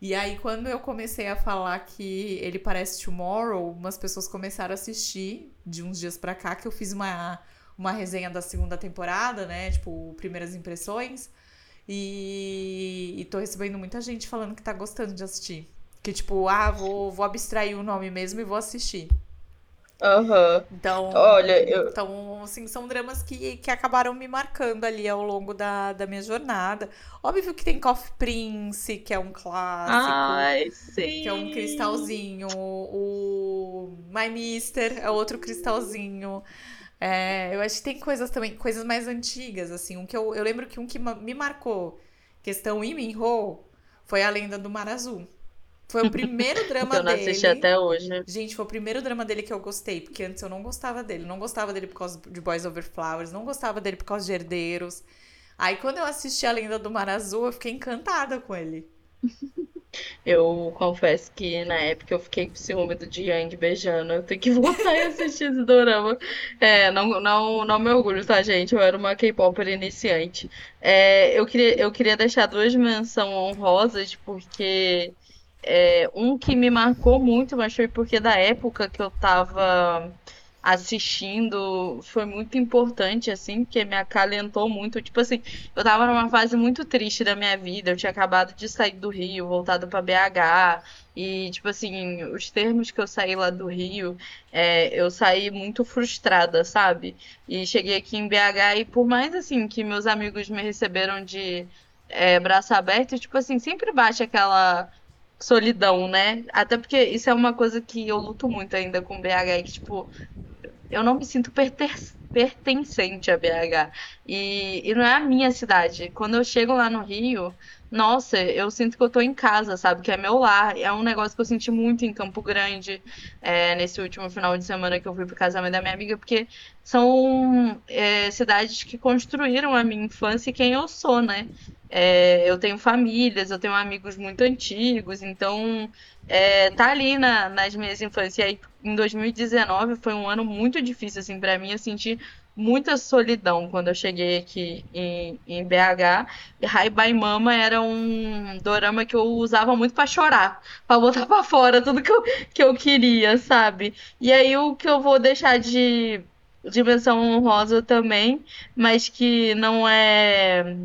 [SPEAKER 2] E aí, quando eu comecei a falar que ele parece Tomorrow, umas pessoas começaram a assistir de uns dias pra cá, que eu fiz uma, uma resenha da segunda temporada, né? Tipo, primeiras impressões. E, e tô recebendo muita gente falando que tá gostando de assistir. Que tipo, ah, vou, vou abstrair o nome mesmo e vou assistir.
[SPEAKER 1] Aham.
[SPEAKER 2] Então,
[SPEAKER 1] Olha, eu.
[SPEAKER 2] então, assim, são dramas que, que acabaram me marcando ali ao longo da, da minha jornada. Óbvio que tem Coffee Prince, que é um clássico,
[SPEAKER 1] Ai,
[SPEAKER 2] que é um
[SPEAKER 1] sim.
[SPEAKER 2] cristalzinho. O My Mister é outro cristalzinho. É, eu acho que tem coisas também, coisas mais antigas, assim. Um que eu, eu lembro que um que me marcou, questão Lee Min-ho, foi A Lenda do Mar Azul. Foi o primeiro drama
[SPEAKER 1] eu não assisti
[SPEAKER 2] dele.
[SPEAKER 1] até hoje.
[SPEAKER 2] Gente, foi o primeiro drama dele que eu gostei, porque antes eu não gostava dele. Não gostava dele por causa de Boys Over Flowers, não gostava dele por causa de Herdeiros. Aí quando eu assisti A Lenda do Mar Azul, eu fiquei encantada com ele.
[SPEAKER 1] Eu confesso que na época eu fiquei com ciúme do Jiang beijando. Eu tenho que voltar e assistir esse dorama. É, não, não, não me orgulho, tá, gente? Eu era uma K-popper iniciante. É, eu queria, eu queria deixar duas menções honrosas, porque é, um que me marcou muito, mas foi porque da época que eu tava assistindo foi muito importante, assim, porque me acalentou muito. Tipo assim, eu tava numa fase muito triste da minha vida. Eu tinha acabado de sair do Rio, voltado pra BH. E, tipo assim, os termos que eu saí lá do Rio, é, eu saí muito frustrada, sabe? E cheguei aqui em BH e por mais assim que meus amigos me receberam de é, braço aberto, tipo assim, sempre bate aquela solidão, né? Até porque isso é uma coisa que eu luto muito ainda com BH, que, tipo, eu não me sinto pertencente a BH. E, e não é a minha cidade. Quando eu chego lá no Rio, nossa, eu sinto que eu tô em casa, sabe? Que é meu lar. É um negócio que eu senti muito em Campo Grande, é, nesse último final de semana que eu fui pro casamento da minha amiga, porque são é, cidades que construíram a minha infância e quem eu sou, né? É, eu tenho famílias, eu tenho amigos muito antigos, então é, tá ali na- nas minhas infâncias. E aí, em 2019 foi um ano muito difícil, assim, pra mim. Eu senti muita solidão quando eu cheguei aqui em, em BH. Hi Bye Mama era um dorama que eu usava muito pra chorar, pra botar pra fora tudo que eu, que eu queria, sabe? E aí, o que eu vou deixar de dimensão honrosa também, mas que não é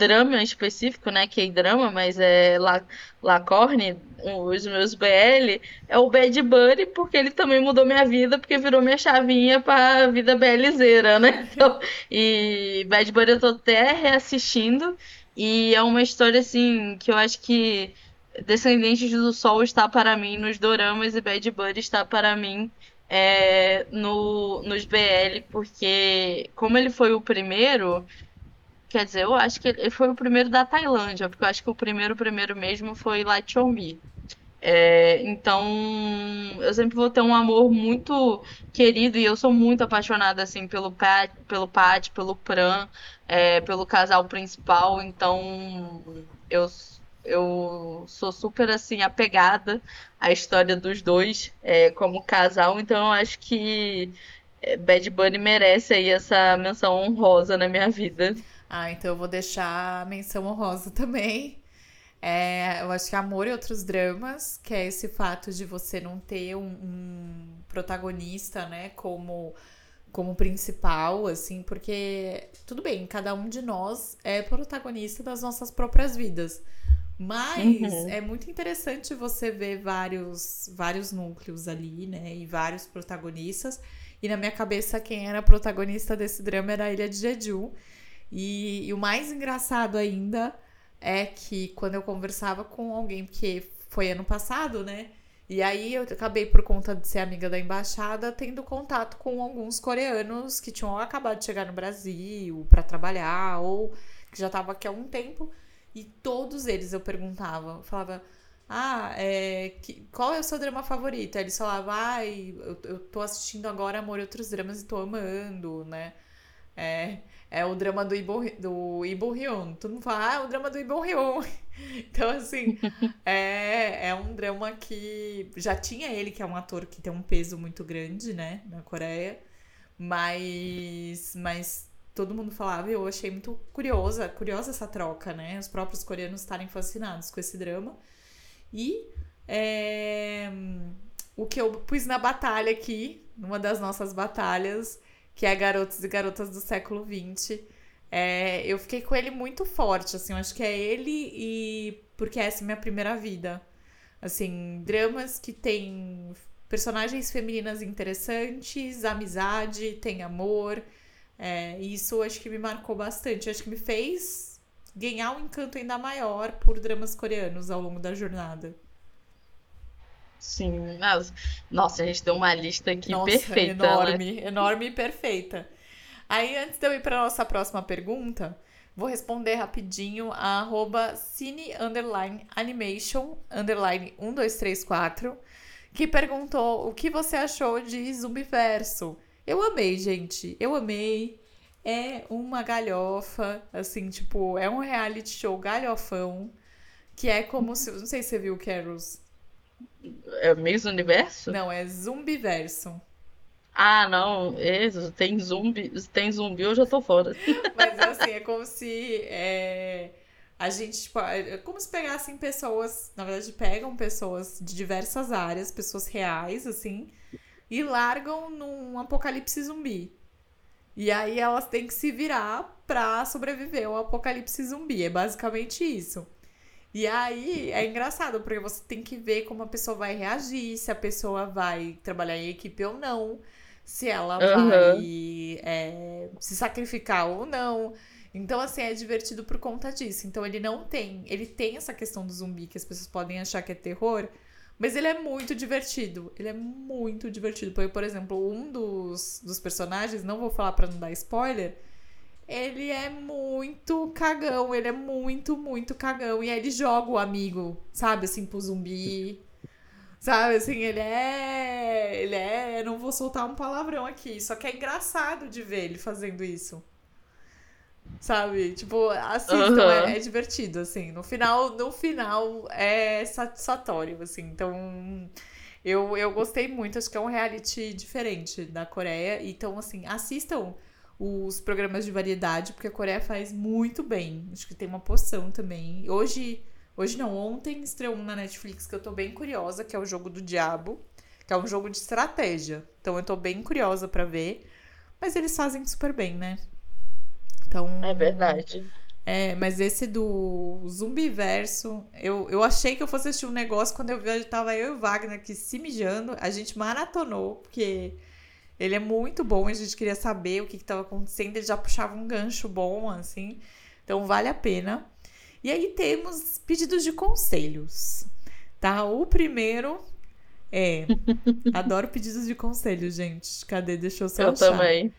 [SPEAKER 1] drama específico, né? K-drama, mas é La Lacorne, os meus BL, é o Bad Bunny, porque ele também mudou minha vida, porque virou minha chavinha pra vida BLzeira, né? Então, e Bad Bunny eu tô até reassistindo, e é uma história, assim, que eu acho que Descendentes do Sol está para mim nos doramas e Bad Bunny está para mim é, no, nos BL, porque como ele foi o primeiro. Quer dizer, eu acho que ele foi o primeiro da Tailândia, porque eu acho que o primeiro, primeiro mesmo foi Light Me. É, então, eu sempre vou ter um amor muito querido e eu sou muito apaixonada assim pelo Pat, pelo Pat, pelo Pran, é, pelo casal principal. Então, eu eu sou super assim apegada à história dos dois é, como casal. Então, eu acho que é, Bad Bunny merece aí essa menção honrosa na minha vida.
[SPEAKER 2] Ah, então eu vou deixar a menção honrosa também. É, eu acho que Amor e Outros Dramas, que é esse fato de você não ter um, um protagonista, né, como, como principal, assim, porque tudo bem, cada um de nós é protagonista das nossas próprias vidas. Mas
[SPEAKER 1] Uhum.
[SPEAKER 2] é muito interessante você ver vários, vários núcleos ali, né? E vários protagonistas. E na minha cabeça, quem era protagonista desse drama era a Ilha de Jeju. E, e o mais engraçado ainda é que quando eu conversava com alguém, porque foi ano passado, né? E aí eu acabei, por conta de ser amiga da embaixada, tendo contato com alguns coreanos que tinham acabado de chegar no Brasil para trabalhar ou que já estavam aqui há um tempo. E todos eles eu perguntava, falava, ah, é, que- qual é o seu drama favorito? Aí eles falavam, ai, eu, eu tô assistindo agora Amor e Outros Dramas e tô amando, né? É, é o drama do Ibo, do Ibo Hyun. Todo mundo fala, ah, é o drama do Ibo Hyun. Então, assim, é, é um drama que já tinha ele, que é um ator que tem um peso muito grande, né, na Coreia. Mas, mas todo mundo falava e eu achei muito curiosa, curiosa essa troca, né? Os próprios coreanos estarem fascinados com esse drama. E é, o que eu pus na batalha aqui, numa das nossas batalhas, que é Garotos e Garotas do Século XX. É, eu fiquei com ele muito forte, assim, eu acho que é ele e porque essa é minha primeira vida. Assim, dramas que tem personagens femininas interessantes, amizade, tem amor. É, isso acho que me marcou bastante. Acho que me fez ganhar um encanto ainda maior por dramas coreanos ao longo da jornada.
[SPEAKER 1] Sim, mas, nossa, a gente deu uma lista aqui
[SPEAKER 2] Nossa,
[SPEAKER 1] perfeita,
[SPEAKER 2] enorme,
[SPEAKER 1] né?
[SPEAKER 2] enorme e perfeita. Aí, antes de eu ir para nossa próxima pergunta, vou responder rapidinho a arroba cine underline animation underline 1234, que perguntou o que você achou de Zumbiverso. Eu amei, gente. Eu amei. É uma galhofa, assim, tipo, é um reality show galhofão, que é como se. Não sei se você viu, Carols.
[SPEAKER 1] É o mesmo universo?
[SPEAKER 2] Não, é Zumbiverso.
[SPEAKER 1] Ah, não, isso, tem zumbi, tem zumbi, eu já tô fora.
[SPEAKER 2] Mas assim, é como se é, a gente, tipo, é como se pegassem pessoas, na verdade, pegam pessoas de diversas áreas, pessoas reais, assim, e largam num apocalipse zumbi. E aí elas têm que se virar pra sobreviver ao apocalipse zumbi. É basicamente isso. E aí é engraçado, porque você tem que ver como a pessoa vai reagir, se a pessoa vai trabalhar em equipe ou não, se ela
[SPEAKER 1] Aham.
[SPEAKER 2] vai é, se sacrificar ou não. Então, assim, é divertido por conta disso. Então, ele não tem. Ele tem essa questão do zumbi que as pessoas podem achar que é terror, mas ele é muito divertido. Ele é muito divertido. Porque, por exemplo, um dos, dos personagens, não vou falar pra não dar spoiler, ele é muito cagão. Ele é muito, muito cagão. E aí ele joga o amigo, sabe, assim, pro zumbi. Sabe, assim, ele é. Ele é. Não vou soltar um palavrão aqui. Só que é engraçado de ver ele fazendo isso. Sabe? Tipo, assistam, é,
[SPEAKER 1] Aham.
[SPEAKER 2] é divertido, assim. No final, no final é satisfatório, assim. Então, eu, eu gostei muito. Acho que é um reality diferente da Coreia. Então, assim, assistam os programas de variedade, porque a Coreia faz muito bem. Acho que tem uma poção também. Hoje, hoje não, ontem estreou um na Netflix que eu tô bem curiosa, que é o Jogo do Diabo, que é um jogo de estratégia. Então, eu tô bem curiosa pra ver. Mas eles fazem super bem, né? Então,
[SPEAKER 1] É verdade.
[SPEAKER 2] é, mas esse do Zumbiverso, eu, eu achei que eu fosse assistir um negócio quando eu vi, tava eu e o Wagner aqui se mijando. A gente maratonou, porque ele é muito bom, a gente queria saber o que estava acontecendo, ele já puxava um gancho bom, assim. Então vale a pena. E aí temos pedidos de conselhos, tá? O primeiro é. Adoro pedidos de conselho, gente. Cadê? Deixa eu só
[SPEAKER 1] Eu
[SPEAKER 2] achar.
[SPEAKER 1] também.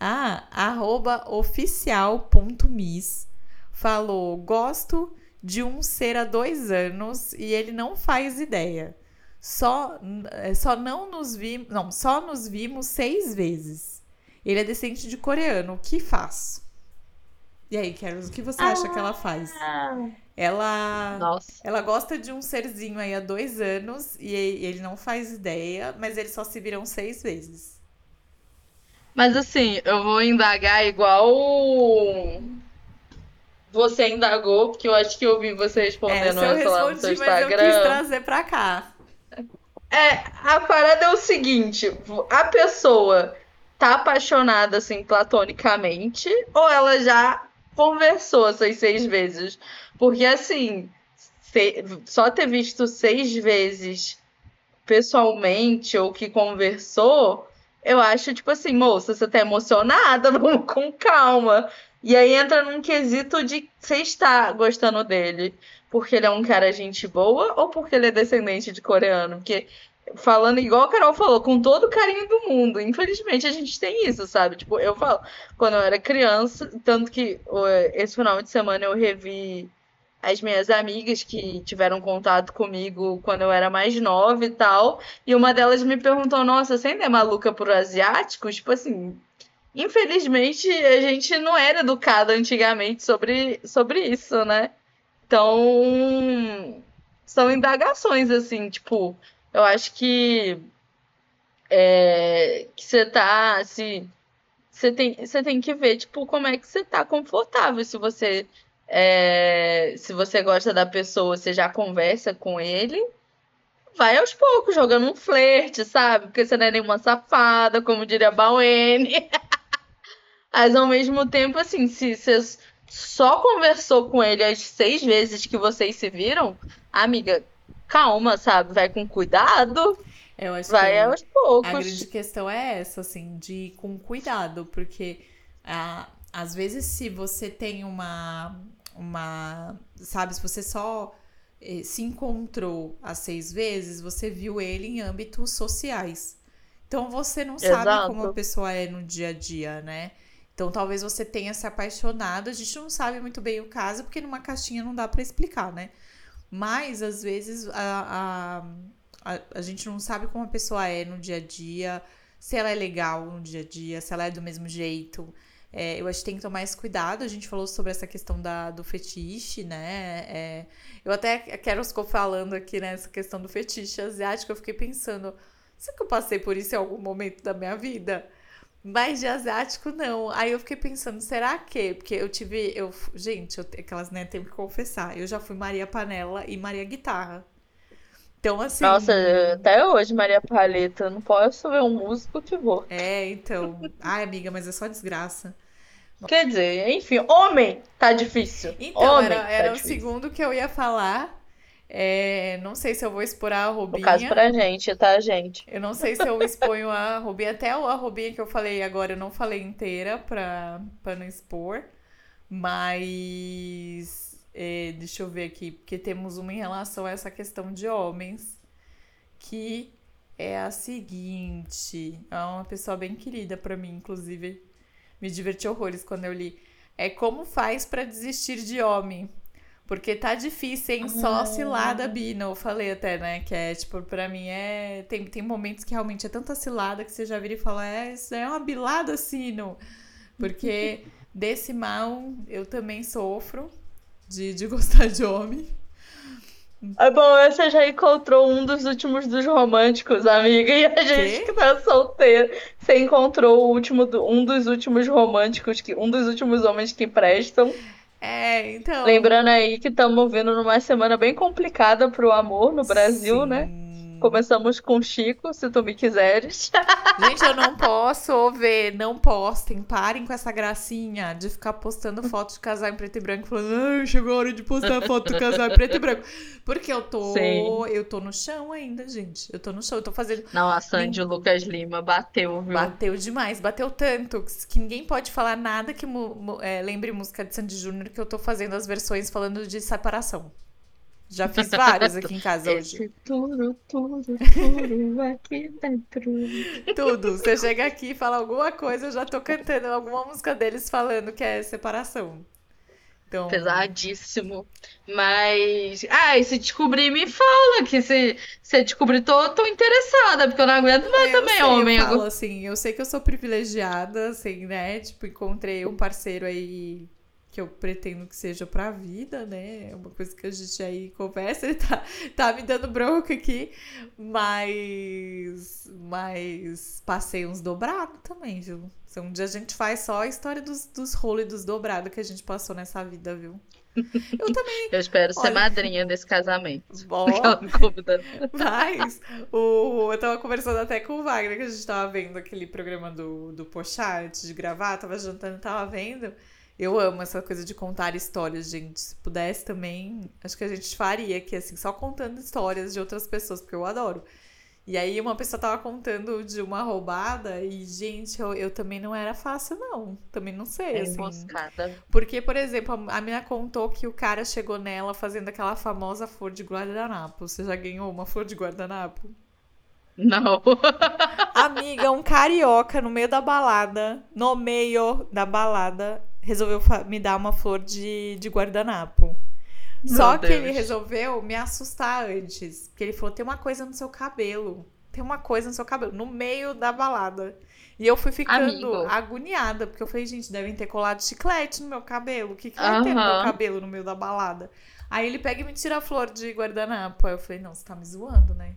[SPEAKER 2] Ah, arroba oficial.mis falou: gosto de um ser há dois anos e ele não faz ideia. Só, eh, só não nos vimos, não, só nos vimos seis vezes. Ele é descendente de coreano. O que faz? E aí, Carlos, o que você acha que ela faz?
[SPEAKER 1] Ah,
[SPEAKER 2] Ela,
[SPEAKER 1] nossa.
[SPEAKER 2] ela gosta de um serzinho aí há dois anos e ele não faz ideia, mas eles só se viram seis vezes.
[SPEAKER 1] Mas assim, eu vou indagar igual você indagou, porque eu acho que eu vi você respondendo
[SPEAKER 2] Essa eu
[SPEAKER 1] essa lá no seu
[SPEAKER 2] respondi, mas eu quis
[SPEAKER 1] Instagram.
[SPEAKER 2] trazer pra cá.
[SPEAKER 1] É, a parada é o seguinte, a pessoa tá apaixonada assim platonicamente ou ela já conversou essas seis vezes? Porque assim, só ter visto seis vezes pessoalmente ou que conversou, eu acho tipo assim, moça, você tá emocionada, vamos com calma. E aí entra num quesito de você está gostando dele porque ele é um cara gente boa ou porque ele é descendente de coreano? Porque falando igual a Carol falou, com todo o carinho do mundo, infelizmente a gente tem isso, sabe? Tipo, eu falo, quando eu era criança, tanto que esse final de semana eu revi as minhas amigas que tiveram contato comigo quando eu era mais nova e tal. E uma delas me perguntou: Nossa, você ainda é maluca por asiáticos? Tipo assim, infelizmente a gente não era educada antigamente sobre, sobre isso, né? Então, são indagações, assim, tipo, eu acho que, é, que você tá, assim, você tem, você tem que ver, tipo, como é que você tá confortável. Se você, é, se você gosta da pessoa, você já conversa com ele, vai aos poucos, jogando um flerte, sabe? Porque você não é nenhuma safada, como diria a Bauene. Mas ao mesmo tempo, assim, se você só conversou com ele as seis vezes que vocês se viram, amiga, calma, sabe? Vai com cuidado.
[SPEAKER 2] Eu acho
[SPEAKER 1] Vai
[SPEAKER 2] que
[SPEAKER 1] aos poucos.
[SPEAKER 2] a grande questão é essa, assim, de ir com cuidado, porque ah, às vezes se você tem uma, uma, sabe, se você só eh, se encontrou as seis vezes, você viu ele em âmbitos sociais. Então você não sabe
[SPEAKER 1] Exato.
[SPEAKER 2] como a pessoa é no dia a dia, né? Então talvez você tenha se apaixonado, a gente não sabe muito bem o caso, porque numa caixinha não dá pra explicar, né? Mas às vezes a, a, a, a gente não sabe como a pessoa é no dia a dia, se ela é legal no dia a dia, se ela é do mesmo jeito. É, eu acho que tem que tomar esse cuidado. A gente falou sobre essa questão da, do fetiche, né? É, eu até quero ficou falando aqui nessa questão do fetiche asiático. Eu fiquei pensando, será que eu passei por isso em algum momento da minha vida? Mas de asiático, não. Aí eu fiquei pensando, será que? Porque eu tive. Eu, gente, eu, aquelas, né, tenho que confessar. Eu já fui Maria Panela e Maria Guitarra. Então, assim.
[SPEAKER 1] Nossa, até hoje, Maria Palheta, não posso ver um músico que vou.
[SPEAKER 2] É, então. Ai, amiga, mas é só desgraça.
[SPEAKER 1] Quer dizer, enfim, homem tá difícil.
[SPEAKER 2] Então,
[SPEAKER 1] homem
[SPEAKER 2] era,
[SPEAKER 1] tá
[SPEAKER 2] era o
[SPEAKER 1] difícil.
[SPEAKER 2] segundo que eu ia falar. É, não sei se eu vou expor a
[SPEAKER 1] No
[SPEAKER 2] Robinha.
[SPEAKER 1] caso pra gente, tá, gente?
[SPEAKER 2] Eu não sei se eu exponho a Robinha. Até a Robinha que eu falei agora, eu não falei inteira pra, pra não expor. Mas. é, deixa eu ver aqui, porque temos uma em relação a essa questão de homens. Que é a seguinte. É uma pessoa bem querida pra mim, inclusive. Me diverti horrores quando eu li. É como faz pra desistir de homem. Porque tá difícil, hein? Só
[SPEAKER 1] Ah.
[SPEAKER 2] cilada, Bino. Eu falei até, né? Que é, tipo, pra mim é. Tem, tem momentos que realmente é tanta cilada que você já vira e fala, é, isso é uma bilada, Sino. Porque desse mal eu também sofro de, de gostar de homem.
[SPEAKER 1] É bom, você já encontrou um dos últimos dos românticos, amiga, e a gente
[SPEAKER 2] Quê?
[SPEAKER 1] que tá solteiro. Você encontrou o último do- um dos últimos românticos, que, um dos últimos homens que prestam.
[SPEAKER 2] É, então.
[SPEAKER 1] Lembrando aí que estamos vindo numa semana bem complicada pro amor no Brasil, né? Começamos com Chico, se tu me quiseres.
[SPEAKER 2] Gente, eu não posso ver, não postem, parem com essa gracinha de ficar postando foto de casal em preto e branco, falando, ai, chegou a hora de postar foto do casal em preto e branco. Porque eu tô,
[SPEAKER 1] Sim.
[SPEAKER 2] eu tô no chão ainda, gente. Eu tô no chão, eu tô fazendo.
[SPEAKER 1] Não, a Sandy o Lucas Lima bateu, viu?
[SPEAKER 2] Bateu demais, bateu tanto que ninguém pode falar nada que é, lembre música de Sandy Júnior que eu tô fazendo as versões falando de separação. Já fiz várias aqui em casa hoje.
[SPEAKER 1] Esse tudo, tudo, tudo aqui dentro.
[SPEAKER 2] Tudo. Você chega aqui e fala alguma coisa, eu já tô cantando alguma música deles falando que é separação. Então,
[SPEAKER 1] Pesadíssimo. Mas. Ah, e se descobrir, me fala. Que se, se descobrir, tô, tô interessada, porque eu não aguento mais
[SPEAKER 2] eu
[SPEAKER 1] também,
[SPEAKER 2] sei,
[SPEAKER 1] homem.
[SPEAKER 2] eu falo assim, eu sei que eu sou privilegiada, assim, né? Tipo, encontrei um parceiro aí que eu pretendo que seja pra vida, né? É uma coisa que a gente aí conversa, ele tá, tá me dando bronca aqui, mas, mas passei uns dobrados também, viu? Se Um dia a gente faz só a história dos, dos rolos e dos dobrados que a gente passou nessa vida, viu? Eu também,
[SPEAKER 1] Eu espero ser
[SPEAKER 2] Olha.
[SPEAKER 1] madrinha desse casamento. convidada.
[SPEAKER 2] Mas o, eu tava conversando até com o Wagner, que a gente tava vendo aquele programa do, do Pochá antes de gravar, tava jantando, tava vendo. Eu amo essa coisa de contar histórias, gente. Se pudesse também, acho que a gente faria aqui, assim, só contando histórias de outras pessoas, porque eu adoro. E aí uma pessoa tava contando de uma roubada e, gente, eu, eu também não era fácil, não. Também não sei,
[SPEAKER 1] É
[SPEAKER 2] assim.
[SPEAKER 1] emboscada.
[SPEAKER 2] Porque, por exemplo, a mina contou que o cara chegou nela fazendo aquela famosa flor de guardanapo. Você já ganhou uma flor de guardanapo?
[SPEAKER 1] Não.
[SPEAKER 2] Amiga, um carioca no meio da balada, no meio da balada, resolveu me dar uma flor de, de guardanapo.
[SPEAKER 1] Meu
[SPEAKER 2] Só que ele
[SPEAKER 1] Deus.
[SPEAKER 2] resolveu me assustar antes. Porque ele falou: tem uma coisa no seu cabelo. Tem uma coisa no seu cabelo, no meio da balada. E eu fui ficando
[SPEAKER 1] Amigo.
[SPEAKER 2] agoniada, porque eu falei, gente, devem ter colado chiclete no meu cabelo. O que, que vai ter no meu cabelo no meio da balada? Aí ele pega e me tira a flor de guardanapo. Aí eu falei, não, você tá me zoando, né?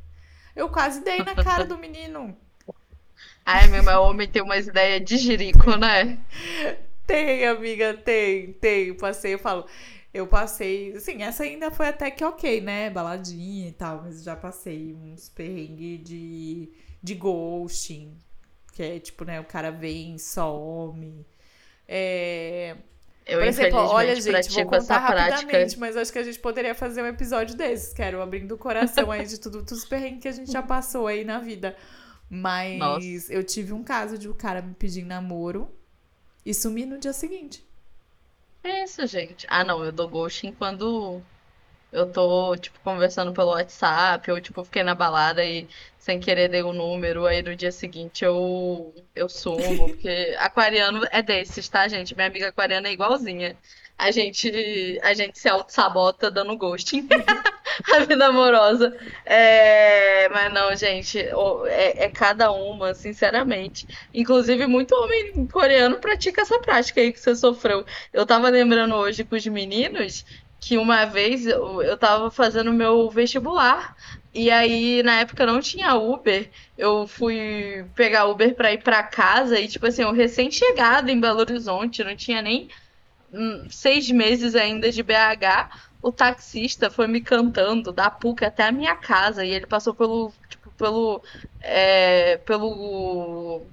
[SPEAKER 2] Eu quase dei na cara do menino.
[SPEAKER 1] Ai, meu, meu homem tem umas ideias de jirico, né?
[SPEAKER 2] Tem, amiga, tem, tem. Passei, eu falo. Eu passei. Assim, essa ainda foi até que ok, né? Baladinha e tal, mas já passei uns perrengues de, de ghosting. Que é tipo, né? O cara vem, some. É...
[SPEAKER 1] Eu,
[SPEAKER 2] Por exemplo, olha, gente, vou contar rapidamente,
[SPEAKER 1] prática.
[SPEAKER 2] mas acho que a gente poderia fazer um episódio desses, quero abrindo o coração aí de tudo, todos os perrengues que a gente já passou aí na vida. Mas
[SPEAKER 1] Nossa.
[SPEAKER 2] eu tive um caso de o cara me pedir namoro e sumir no dia seguinte.
[SPEAKER 1] É isso, gente. Ah, não, eu dou ghosting quando eu tô, tipo, conversando pelo WhatsApp, ou, tipo, fiquei na balada e sem querer dei o número, aí no dia seguinte eu, eu sumo, porque aquariano é desses, tá, gente? Minha amiga aquariana é igualzinha. A gente, a gente se auto-sabota dando ghosting. A vida amorosa. É, mas não, gente, é, é cada uma, sinceramente. Inclusive, muito homem coreano pratica essa prática aí que você sofreu. Eu tava lembrando hoje com os meninos que uma vez eu, eu tava fazendo meu vestibular. E aí, na época, não tinha Uber. Eu fui pegar Uber pra ir pra casa e, tipo assim, eu recém-chegado em Belo Horizonte, não tinha nem hum, seis meses ainda de BH, o taxista foi me cantando da PUC até a minha casa e ele passou pelo, tipo, pelo, é, pelo,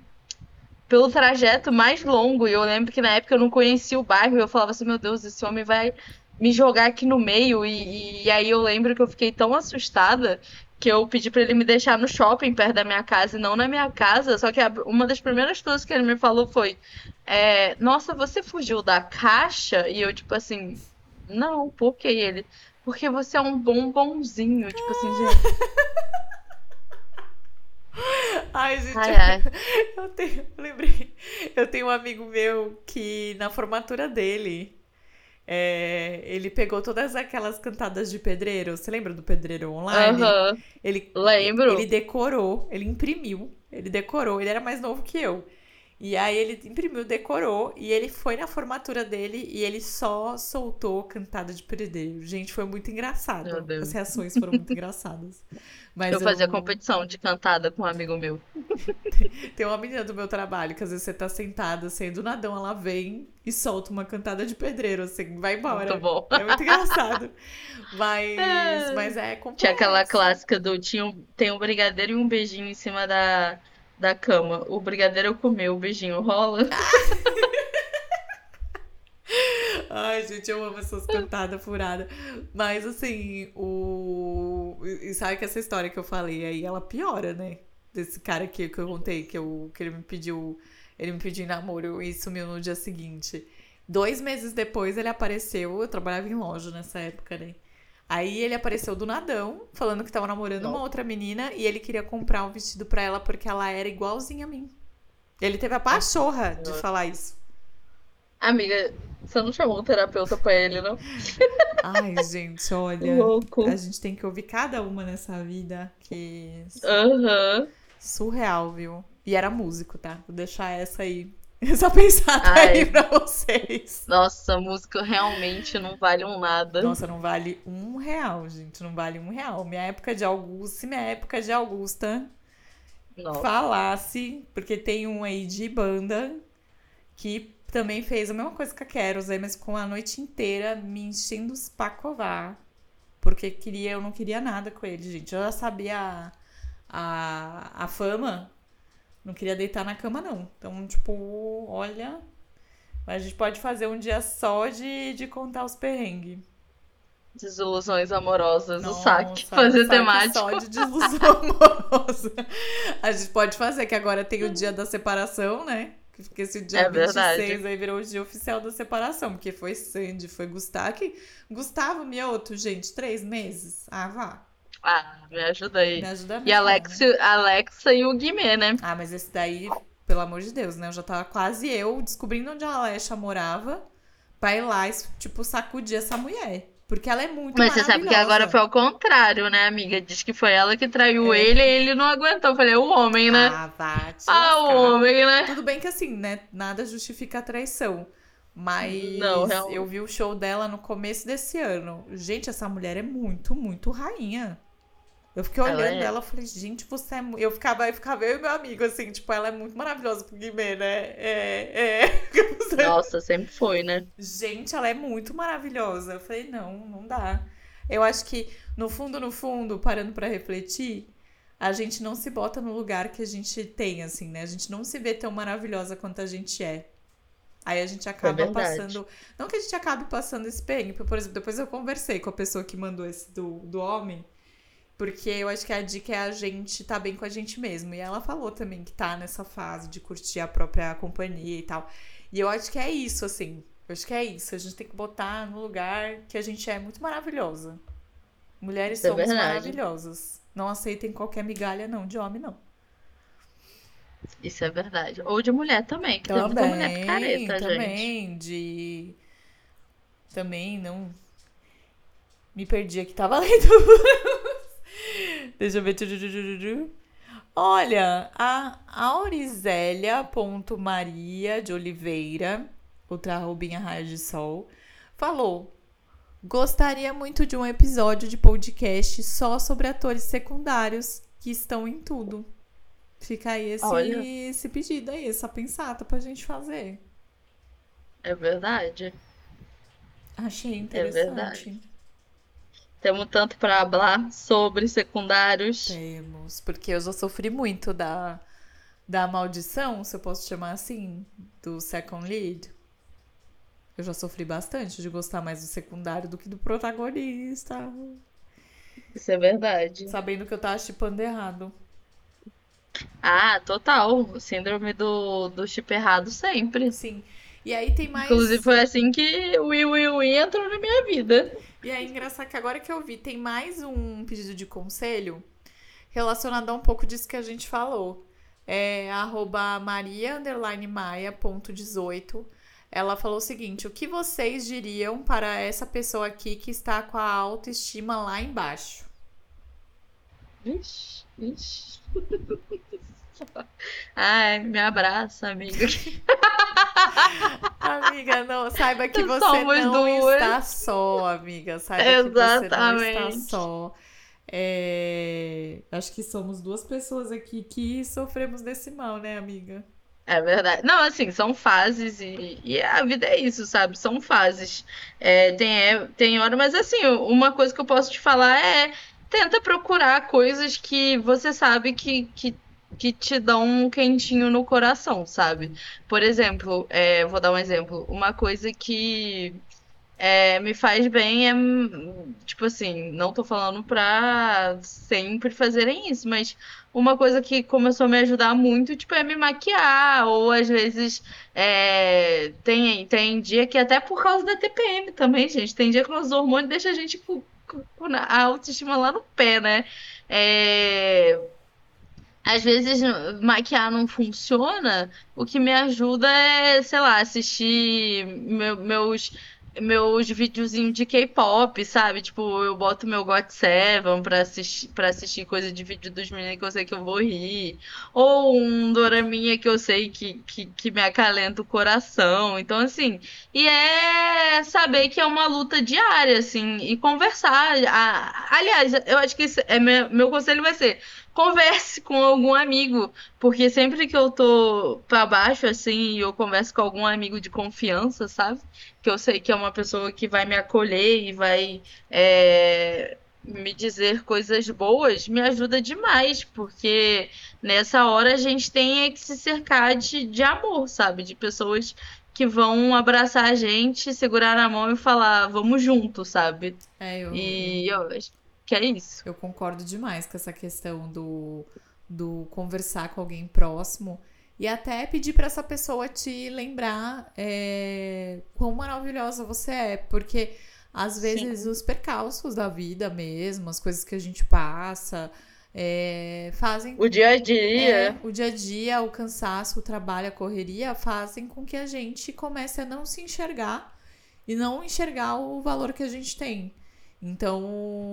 [SPEAKER 1] pelo trajeto mais longo. E eu lembro que na época eu não conhecia o bairro e eu falava assim, meu Deus, esse homem vai me jogar aqui no meio. E, e aí eu lembro que eu fiquei tão assustada que eu pedi pra ele me deixar no shopping perto da minha casa e não na minha casa. Só que uma das primeiras coisas que ele me falou foi é, nossa, você fugiu da caixa? E eu, tipo assim, não, por que ele? Porque você é um bombonzinho. Tipo assim, gente.
[SPEAKER 2] Ai, gente,
[SPEAKER 1] Ai, ai.
[SPEAKER 2] eu tenho, eu lembrei, eu tenho um amigo meu que na formatura dele, é, ele pegou todas aquelas cantadas de pedreiro. Você lembra do pedreiro online?
[SPEAKER 1] Aham,
[SPEAKER 2] Ele,
[SPEAKER 1] lembro.
[SPEAKER 2] ele decorou, ele imprimiu, ele decorou, ele era mais novo que eu. E aí ele imprimiu, decorou, e ele foi na formatura dele e ele só soltou cantada de pedreiro. Gente, foi muito engraçado. As reações foram muito engraçadas. Mas
[SPEAKER 1] Eu fazia
[SPEAKER 2] eu-
[SPEAKER 1] competição de cantada com um amigo meu.
[SPEAKER 2] tem uma menina do meu trabalho que às vezes você tá sentada, assim, do nadão ela vem e solta uma cantada de pedreiro, assim, vai embora.
[SPEAKER 1] Muito bom.
[SPEAKER 2] É muito engraçado. Mas,
[SPEAKER 1] É.
[SPEAKER 2] mas é complexo.
[SPEAKER 1] Tinha aquela clássica do tinha um, tem um brigadeiro e um beijinho em cima da, da cama. O brigadeiro eu comi, o beijinho rola.
[SPEAKER 2] Ai, gente, eu amo essas cantadas furadas. Mas assim, o. E sabe que essa história que eu falei aí, ela piora, né? Desse cara aqui que eu contei, que, eu, que ele me pediu. Ele me pediu namoro e sumiu no dia seguinte. Dois meses depois ele apareceu. Eu trabalhava em loja nessa época, né? Aí ele apareceu do nadão, falando que tava namorando uma
[SPEAKER 1] Nossa.
[SPEAKER 2] outra menina e ele queria comprar um vestido pra ela porque ela era igualzinha a mim. Ele teve a pachorra de falar isso.
[SPEAKER 1] Amiga, você não chamou um terapeuta pra ele, não?
[SPEAKER 2] Ai, gente, olha.
[SPEAKER 1] Louco.
[SPEAKER 2] A gente tem que ouvir cada uma nessa vida que
[SPEAKER 1] Aham.
[SPEAKER 2] surreal, viu? E era músico, tá? Vou deixar essa aí, essa pensada
[SPEAKER 1] Ai.
[SPEAKER 2] aí pra vocês.
[SPEAKER 1] Nossa, música realmente não vale um nada.
[SPEAKER 2] Nossa, não vale um real, gente. Não vale um real. Minha época de Augusta, se minha época de Augusta
[SPEAKER 1] Nossa.
[SPEAKER 2] falasse, porque tem um aí de banda que também fez a mesma coisa que a Keros aí, mas com a noite inteira me enchendo os pacovar. Porque queria, eu não queria nada com ele, gente. Eu já sabia a, a, a fama, não queria deitar na cama, não. Então, tipo, olha. A gente pode fazer um dia só de, de contar os perrengues.
[SPEAKER 1] Desilusões amorosas, o
[SPEAKER 2] Nossa,
[SPEAKER 1] saque. Fazer
[SPEAKER 2] saque
[SPEAKER 1] temático.
[SPEAKER 2] Só de desilusão amorosa. A gente pode fazer, que agora tem o dia da separação, né? Porque esse dia
[SPEAKER 1] É verdade.
[SPEAKER 2] 26 aí virou o dia oficial da separação. Porque foi Sandy, foi Gustavo. Que... Gustavo Mioto, gente, três meses. Ah, vá.
[SPEAKER 1] Ah, me ajuda aí.
[SPEAKER 2] Me ajuda a me
[SPEAKER 1] E Alex,
[SPEAKER 2] né?
[SPEAKER 1] Alexa e o Guimê, né?
[SPEAKER 2] Ah, mas esse daí, pelo amor de Deus, né? Eu já tava quase eu descobrindo onde a Alexa morava pra ir lá e, tipo, sacudir essa mulher. Porque ela é muito
[SPEAKER 1] Mas você sabe que agora foi ao contrário, né, amiga? Diz que foi ela que traiu
[SPEAKER 2] É.
[SPEAKER 1] ele e ele não aguentou. Eu falei, o homem, né?
[SPEAKER 2] Ah, vá
[SPEAKER 1] Ah, o homem, né?
[SPEAKER 2] Tudo bem que assim, né? Nada justifica a traição. Mas
[SPEAKER 1] Não,
[SPEAKER 2] eu vi o show dela no começo desse ano. Gente, essa mulher é muito, muito rainha. Eu fiquei
[SPEAKER 1] Ela
[SPEAKER 2] olhando
[SPEAKER 1] é.
[SPEAKER 2] ela e falei, gente, você é. mu-" Eu ficava, eu ficava eu e meu amigo, assim, tipo, ela é muito maravilhosa pro Guimê, né? É, é.
[SPEAKER 1] Nossa, sempre foi, né?
[SPEAKER 2] Gente, ela é muito maravilhosa. Eu falei, não, não dá. Eu acho que, no fundo, no fundo, parando pra refletir, a gente não se bota no lugar que a gente tem, assim, né? A gente não se vê tão maravilhosa quanto a gente é. Aí a gente acaba passando. Não que a gente acabe passando esse perrengue. Por exemplo, depois eu conversei com a pessoa que mandou esse do, do homem. Porque eu acho que a dica é a gente tá bem com a gente mesmo. E ela falou também que tá nessa fase de curtir a própria companhia e tal. E eu acho que é isso, assim. Eu acho que é isso. A gente tem que botar no lugar que a gente é muito maravilhosa. Mulheres é somos maravilhosas. Não aceitem qualquer migalha, não, de homem, não.
[SPEAKER 1] Isso é verdade. Ou de mulher também, que também, tem muita mulher careta,
[SPEAKER 2] também,
[SPEAKER 1] gente.
[SPEAKER 2] de... Também, não... Me perdi aqui, tava lendo. Deixa eu ver. Olha, a Aurizélia.maria de Oliveira, outra roubinha raio de sol, falou: Gostaria muito de um episódio de podcast só sobre atores secundários que estão em tudo. Fica aí esse, esse pedido aí, essa pensata pra gente fazer.
[SPEAKER 1] É verdade.
[SPEAKER 2] Achei interessante. É verdade.
[SPEAKER 1] Temos tanto para falar sobre secundários.
[SPEAKER 2] Temos, porque eu já sofri muito da, da maldição, se eu posso chamar assim, do second lead. Eu já sofri bastante de gostar mais do secundário do que do protagonista.
[SPEAKER 1] Isso é verdade.
[SPEAKER 2] Sabendo que eu tava chipando errado.
[SPEAKER 1] Ah, total. Síndrome do, do chip errado sempre.
[SPEAKER 2] Sim. E aí tem mais.
[SPEAKER 1] Inclusive foi assim que o Will Will Will entrou na minha vida.
[SPEAKER 2] E aí, engraçado que agora que eu vi, tem mais um pedido de conselho relacionado a um pouco disso que a gente falou. É arroba maria maia ponto 18. Ela falou o seguinte: o que vocês diriam para essa pessoa aqui que está com a autoestima lá embaixo?
[SPEAKER 1] Ixi, ixi. Ai, me abraça, amiga.
[SPEAKER 2] amiga, não, saiba que você Somos não duas. está só, amiga. Saiba Exatamente. que você não está só. É... Acho que somos duas pessoas aqui que sofremos desse mal, né, amiga?
[SPEAKER 1] É verdade. Não, assim, são fases e, e a vida é isso, sabe? São fases. É, tem, é, tem hora, mas assim, uma coisa que eu posso te falar é tenta procurar coisas que você sabe que, que, que te dão um quentinho no coração, sabe? Por exemplo, é, vou dar um exemplo. Uma coisa que é, me faz bem é, tipo assim, não tô falando pra sempre fazerem isso, mas uma coisa que começou a me ajudar muito, tipo, é me maquiar, ou às vezes é, tem, tem dia que até por causa da TPM também, gente, tem dia que os hormônios deixam a gente com, com a autoestima lá no pé, né? É, às vezes maquiar não funciona, o que me ajuda é, sei lá, assistir meu, meus meus videozinhos de K-pop, sabe? Tipo, eu boto meu GOT 7 pra assistir, pra assistir coisa de vídeo dos meninos que eu sei que eu vou rir. Ou um doraminha que eu sei que, que, que me acalenta o coração. Então, assim, e é saber que é uma luta diária, assim, e conversar. Aliás, eu acho que é meu, meu conselho vai ser converse com algum amigo, porque sempre que eu tô para baixo assim, eu converso com algum amigo de confiança, sabe? Que eu sei que é uma pessoa que vai me acolher e vai é, me dizer coisas boas, me ajuda demais, porque nessa hora a gente tem que se cercar de, de amor, sabe? De pessoas que vão abraçar a gente, segurar na mão e falar, vamos junto, sabe?
[SPEAKER 2] É, eu...
[SPEAKER 1] E eu acho que é isso.
[SPEAKER 2] Eu concordo demais com essa questão do, do conversar com alguém próximo e até pedir para essa pessoa te lembrar é, quão maravilhosa você é, porque às vezes Sim. os percalços da vida mesmo, as coisas que a gente passa, é, fazem.
[SPEAKER 1] O dia a dia.
[SPEAKER 2] É, o dia a dia, o cansaço, o trabalho, a correria fazem com que a gente comece a não se enxergar e não enxergar o valor que a gente tem. Então,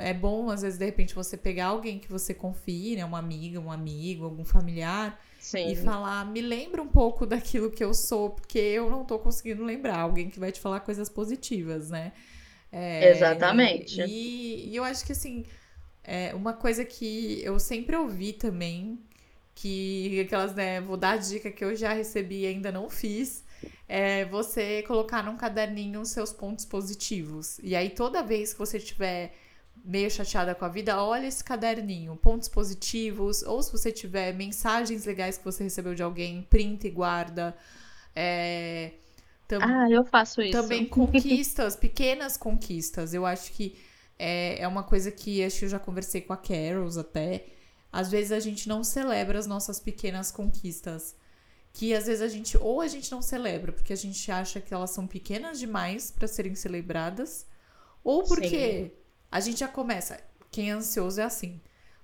[SPEAKER 2] é. é bom, às vezes, de repente, você pegar alguém que você confie, né? Uma amiga, um amigo, algum familiar, Sim. e falar, me lembra um pouco daquilo que eu sou, porque eu não tô conseguindo lembrar. Alguém que vai te falar coisas positivas, né?
[SPEAKER 1] É, Exatamente.
[SPEAKER 2] E, e, eu acho que, assim, é uma coisa que eu sempre ouvi também, que aquelas, né, vou dar a dica que eu já recebi e ainda não fiz, é você colocar num caderninho os seus pontos positivos. E aí, toda vez que você estiver meio chateada com a vida, olha esse caderninho, pontos positivos, ou se você tiver mensagens legais que você recebeu de alguém, printa e guarda. É,
[SPEAKER 1] Ah, eu faço isso.
[SPEAKER 2] também conquistas, pequenas conquistas. Eu acho que é, é uma coisa que acho que eu já conversei com a Carols até. Às vezes a gente não celebra as nossas pequenas conquistas. Que às vezes a gente, ou a gente não celebra, porque a gente acha que elas são pequenas demais para serem celebradas, ou porque a gente já começa. Quem é ansioso é assim.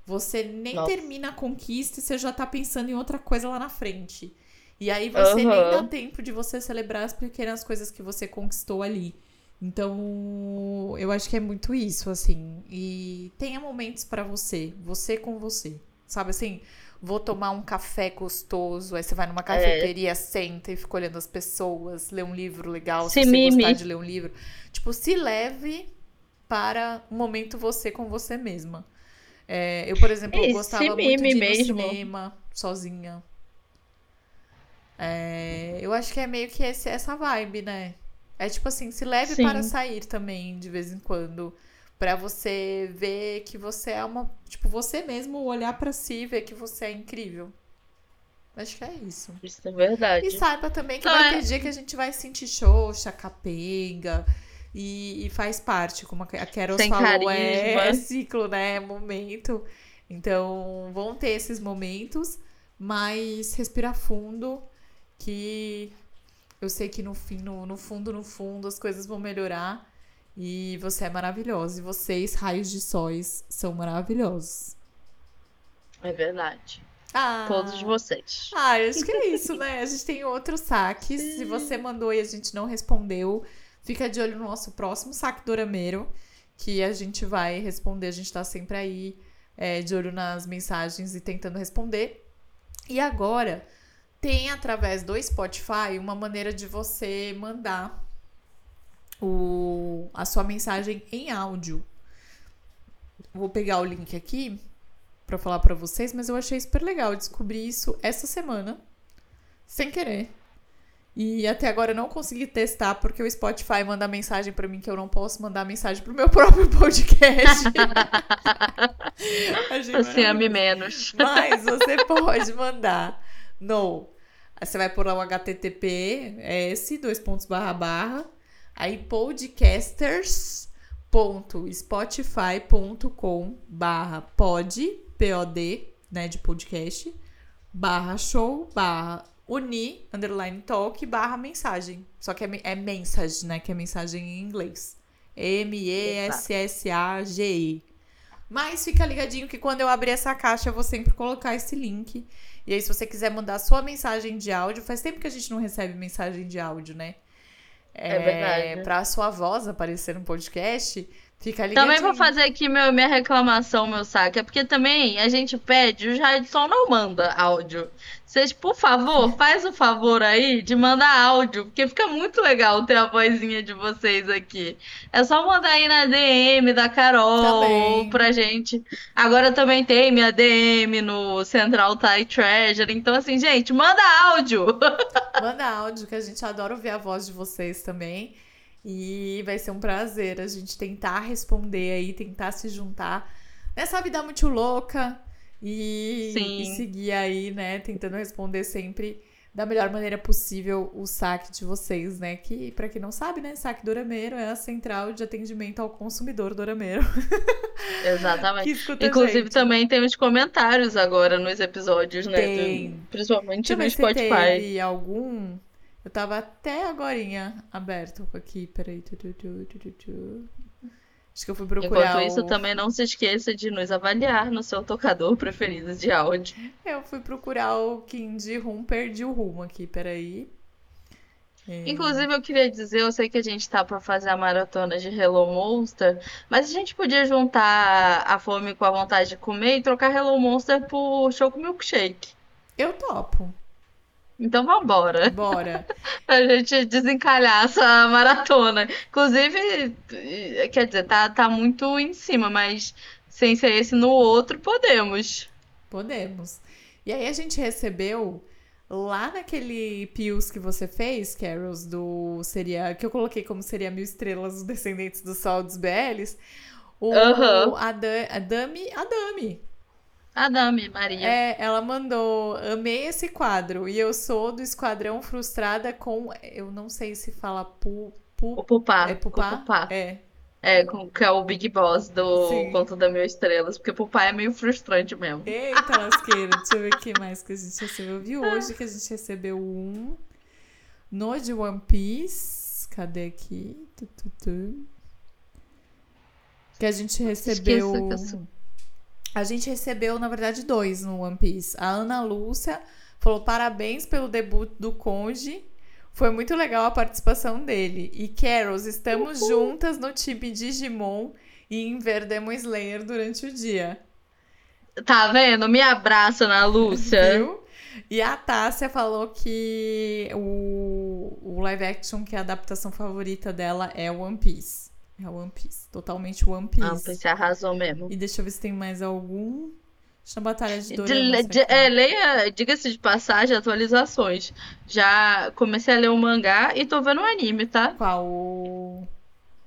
[SPEAKER 2] Você nem
[SPEAKER 1] Nossa.
[SPEAKER 2] termina a conquista e você já tá pensando em outra coisa lá na frente. E aí você nem
[SPEAKER 1] Aham.
[SPEAKER 2] dá tempo de você celebrar as pequenas coisas que você conquistou ali. Então, eu acho que é muito isso, assim. E tenha momentos pra você, você com você. Sabe assim, vou tomar um café gostoso, aí você vai numa
[SPEAKER 1] É.
[SPEAKER 2] cafeteria, senta e fica olhando as pessoas, lê um livro legal, se
[SPEAKER 1] Se
[SPEAKER 2] você
[SPEAKER 1] mime.
[SPEAKER 2] gostar de ler um livro. Tipo, se leve para um momento você com você mesma. É, eu, por exemplo, eu
[SPEAKER 1] E
[SPEAKER 2] gostava muito de ir no
[SPEAKER 1] mesmo.
[SPEAKER 2] cinema, sozinha. É, eu acho que é meio que esse- essa vibe, né? É tipo assim, se leve
[SPEAKER 1] Sim.
[SPEAKER 2] para sair também, de vez em quando. Pra você ver que você é uma. Tipo, você mesmo olhar pra si e ver que você é incrível. Acho que é isso.
[SPEAKER 1] Isso é verdade.
[SPEAKER 2] E saiba também que
[SPEAKER 1] Não,
[SPEAKER 2] vai
[SPEAKER 1] é-
[SPEAKER 2] ter dia que a gente vai sentir xoxa, capenga. E, e faz parte, como a Carol
[SPEAKER 1] Sem
[SPEAKER 2] falou, é,
[SPEAKER 1] carisma.
[SPEAKER 2] é ciclo, né? É momento. Então, vão ter esses momentos, mas respira fundo, que eu sei que no fim, no, no fundo, no fundo, as coisas vão melhorar. E você é maravilhosa. E vocês, raios de sóis, são maravilhosos.
[SPEAKER 1] É verdade.
[SPEAKER 2] Ah,
[SPEAKER 1] Todos vocês.
[SPEAKER 2] ah, acho que é isso, né? A gente tem outros saques. Se você mandou e a gente não respondeu, fica de olho no nosso próximo saque dorameiro, que a gente vai responder. A gente tá sempre aí é, de olho nas mensagens e tentando responder. E agora tem através do Spotify uma maneira de você mandar o, a sua mensagem em áudio. Vou pegar o link aqui pra falar pra vocês, mas eu achei super legal. Eu descobri isso essa semana, sem querer. E até agora eu não consegui testar porque o Spotify manda mensagem pra mim que eu não posso mandar mensagem pro meu próprio podcast.
[SPEAKER 1] Você ame menos.
[SPEAKER 2] Mas você pode mandar no. Você vai pôr lá o HTTPS, dois pontos barra barra. Aí podcasters.spotify.com barra pod, P-O-D, né, de podcast, barra show, barra uni, underline talk, barra mensagem. Só que é, é message, né, que é mensagem em inglês. M-E-S-S-A-G-E. Mas fica ligadinho que quando eu abrir essa caixa eu vou sempre colocar esse link. E aí, se você quiser mandar sua mensagem de áudio, faz tempo que a gente não recebe mensagem de áudio, né?
[SPEAKER 1] É verdade.
[SPEAKER 2] Pra sua voz aparecer no podcast, fica ligadinho.
[SPEAKER 1] Também vou fazer aqui meu, minha reclamação, meu saque. É porque também a gente pede, o Jadson não manda áudio. Vocês, por favor, faz o favor aí de mandar áudio, porque fica muito legal ter a vozinha de vocês aqui. É só mandar aí na DM da Carol
[SPEAKER 2] Também.
[SPEAKER 1] pra gente. Agora também tem minha DM no Central Thai Treasure. Então, assim, gente, manda áudio.
[SPEAKER 2] Manda áudio, que a gente adora ouvir a voz de vocês também. E vai ser um prazer a gente tentar responder aí, tentar se juntar nessa vida muito louca e, e seguir aí, né? Tentando responder sempre da melhor maneira possível o saque de vocês, né? Que, pra quem não sabe, né? Saque Dorameiro é a central de atendimento ao consumidor Dorameiro. que
[SPEAKER 1] Exatamente. Inclusive, também tem os comentários agora nos episódios, né?
[SPEAKER 2] Tem.
[SPEAKER 1] do- principalmente
[SPEAKER 2] eu
[SPEAKER 1] no Spotify.
[SPEAKER 2] teve algum. Eu tava até agorinha aberto aqui. Peraí. Tu, tu, tu. Acho que eu fui procurar.
[SPEAKER 1] Enquanto isso,
[SPEAKER 2] o-
[SPEAKER 1] também não se esqueça de nos avaliar no seu tocador preferido de áudio.
[SPEAKER 2] Eu fui procurar o Kindy Room, perdi o rumo aqui. Peraí. É,
[SPEAKER 1] Inclusive, eu queria dizer, eu sei que a gente tá pra fazer a maratona de Hello Monster, mas a gente podia juntar a fome com a vontade de comer e trocar Hello Monster por Choco Milkshake.
[SPEAKER 2] Eu topo.
[SPEAKER 1] Então vambora,
[SPEAKER 2] Bora.
[SPEAKER 1] pra gente desencalhar essa maratona. Inclusive, quer dizer, tá, tá muito em cima, mas sem ser esse no outro, podemos.
[SPEAKER 2] Podemos. E aí a gente recebeu lá naquele Pius que você fez, Carols, do seria que eu coloquei como seria mil estrelas os descendentes do sol dos BLs, o
[SPEAKER 1] Aham.
[SPEAKER 2] a, Da- a Dami, a Dami.
[SPEAKER 1] Adame, Maria.
[SPEAKER 2] É, ela mandou, amei esse quadro. E eu sou do Esquadrão Frustrada com. Eu não sei se fala pu, pu,
[SPEAKER 1] O Pupá.
[SPEAKER 2] é
[SPEAKER 1] O
[SPEAKER 2] pupá?
[SPEAKER 1] Pupá.
[SPEAKER 2] É.
[SPEAKER 1] É, com- que é o Big Boss do
[SPEAKER 2] Sim.
[SPEAKER 1] Conto da Mil Estrelas. Porque Pupá é meio frustrante mesmo.
[SPEAKER 2] Eita, lasqueira. Deixa eu ver o que mais que a gente recebeu. Eu vi hoje que a gente recebeu um. No de One Piece. Cadê aqui? Tu, tu, tu. Que a gente recebeu.
[SPEAKER 1] Esqueça que eu sou-
[SPEAKER 2] A gente recebeu, na verdade, dois no One Piece. A Ana Lúcia falou parabéns pelo debut do Conde. Foi muito legal a participação dele. E Carols, estamos juntas no time Digimon e em ver Demon Slayer durante o dia.
[SPEAKER 1] Tá vendo? Me abraça na Lúcia.
[SPEAKER 2] Viu? E a Tássia falou que o, o live action, que é a adaptação favorita dela, é One Piece. É One Piece. Totalmente One Piece.
[SPEAKER 1] você arrasou mesmo.
[SPEAKER 2] E deixa eu ver se tem mais algum. Deixa eu batalha de aqui.
[SPEAKER 1] é, leia, diga-se de passagem, atualizações. Já comecei a ler o mangá e tô vendo o anime, tá?
[SPEAKER 2] Qual?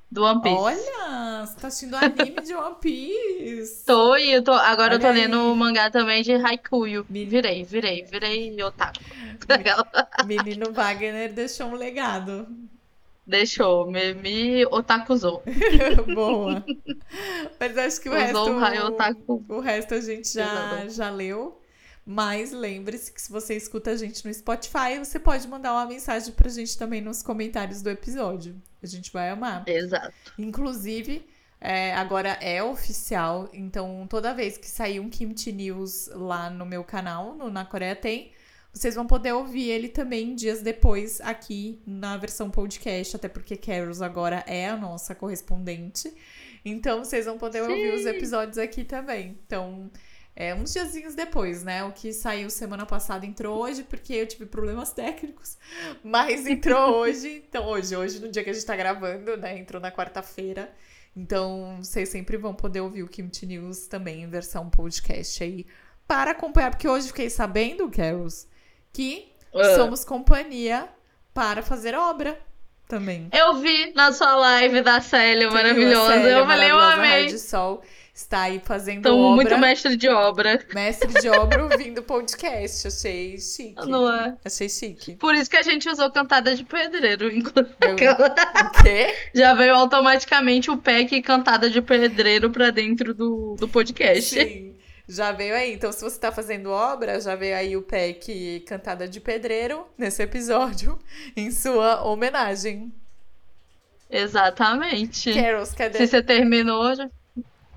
[SPEAKER 1] Do One Piece.
[SPEAKER 2] Olha, você tá assistindo anime de One Piece.
[SPEAKER 1] Tô e eu tô, agora eu tô
[SPEAKER 2] Olha aí.
[SPEAKER 1] lendo o mangá também de Haikuyo.
[SPEAKER 2] Me-
[SPEAKER 1] Virei, virei, virei otaku.
[SPEAKER 2] Menino Wagner deixou um legado.
[SPEAKER 1] Deixou, me, me otakuzou.
[SPEAKER 2] Boa. Mas acho que o
[SPEAKER 1] Usou
[SPEAKER 2] resto.
[SPEAKER 1] o.
[SPEAKER 2] O resto a gente já,
[SPEAKER 1] Exato.
[SPEAKER 2] já leu. Mas lembre-se que se você escuta a gente no Spotify, você pode mandar uma mensagem pra gente também nos comentários do episódio. A gente vai amar.
[SPEAKER 1] Exato.
[SPEAKER 2] Inclusive, é, agora é oficial, então toda vez que sair um Kimchi News lá no meu canal, no Na Coreia Tem, vocês vão poder ouvir ele também dias depois aqui na versão podcast, até porque Carols agora é a nossa correspondente. Então vocês vão poder ouvir os episódios aqui também. Então, é uns diazinhos depois, né? O que saiu semana passada entrou hoje, porque eu tive problemas técnicos. Mas entrou hoje. Então, hoje, hoje, no dia que a gente tá gravando, né? Entrou na quarta-feira. Então, vocês sempre vão poder ouvir o Kimchi News também em versão podcast aí. Para acompanhar, porque hoje fiquei sabendo, Carols, que
[SPEAKER 1] Ah.
[SPEAKER 2] somos companhia para fazer obra também.
[SPEAKER 1] Eu vi na sua live da Célia maravilhosa.
[SPEAKER 2] Célia,
[SPEAKER 1] eu falei, eu amei.
[SPEAKER 2] De Sol está aí fazendo
[SPEAKER 1] Então,
[SPEAKER 2] obra.
[SPEAKER 1] muito mestre de obra.
[SPEAKER 2] Mestre de obra ouvindo podcast. Achei chique.
[SPEAKER 1] Não é?
[SPEAKER 2] Achei chique.
[SPEAKER 1] Por isso que a gente usou cantada de pedreiro. inclusive.
[SPEAKER 2] Eu- O quê?
[SPEAKER 1] Já veio automaticamente o pack cantada de pedreiro pra dentro do, do podcast.
[SPEAKER 2] Sim. Já veio aí. Então, se você tá fazendo obra, já veio aí o PEC Cantada de Pedreiro nesse episódio, em sua homenagem.
[SPEAKER 1] Exatamente.
[SPEAKER 2] Carols, cadê?
[SPEAKER 1] Se você terminou, já...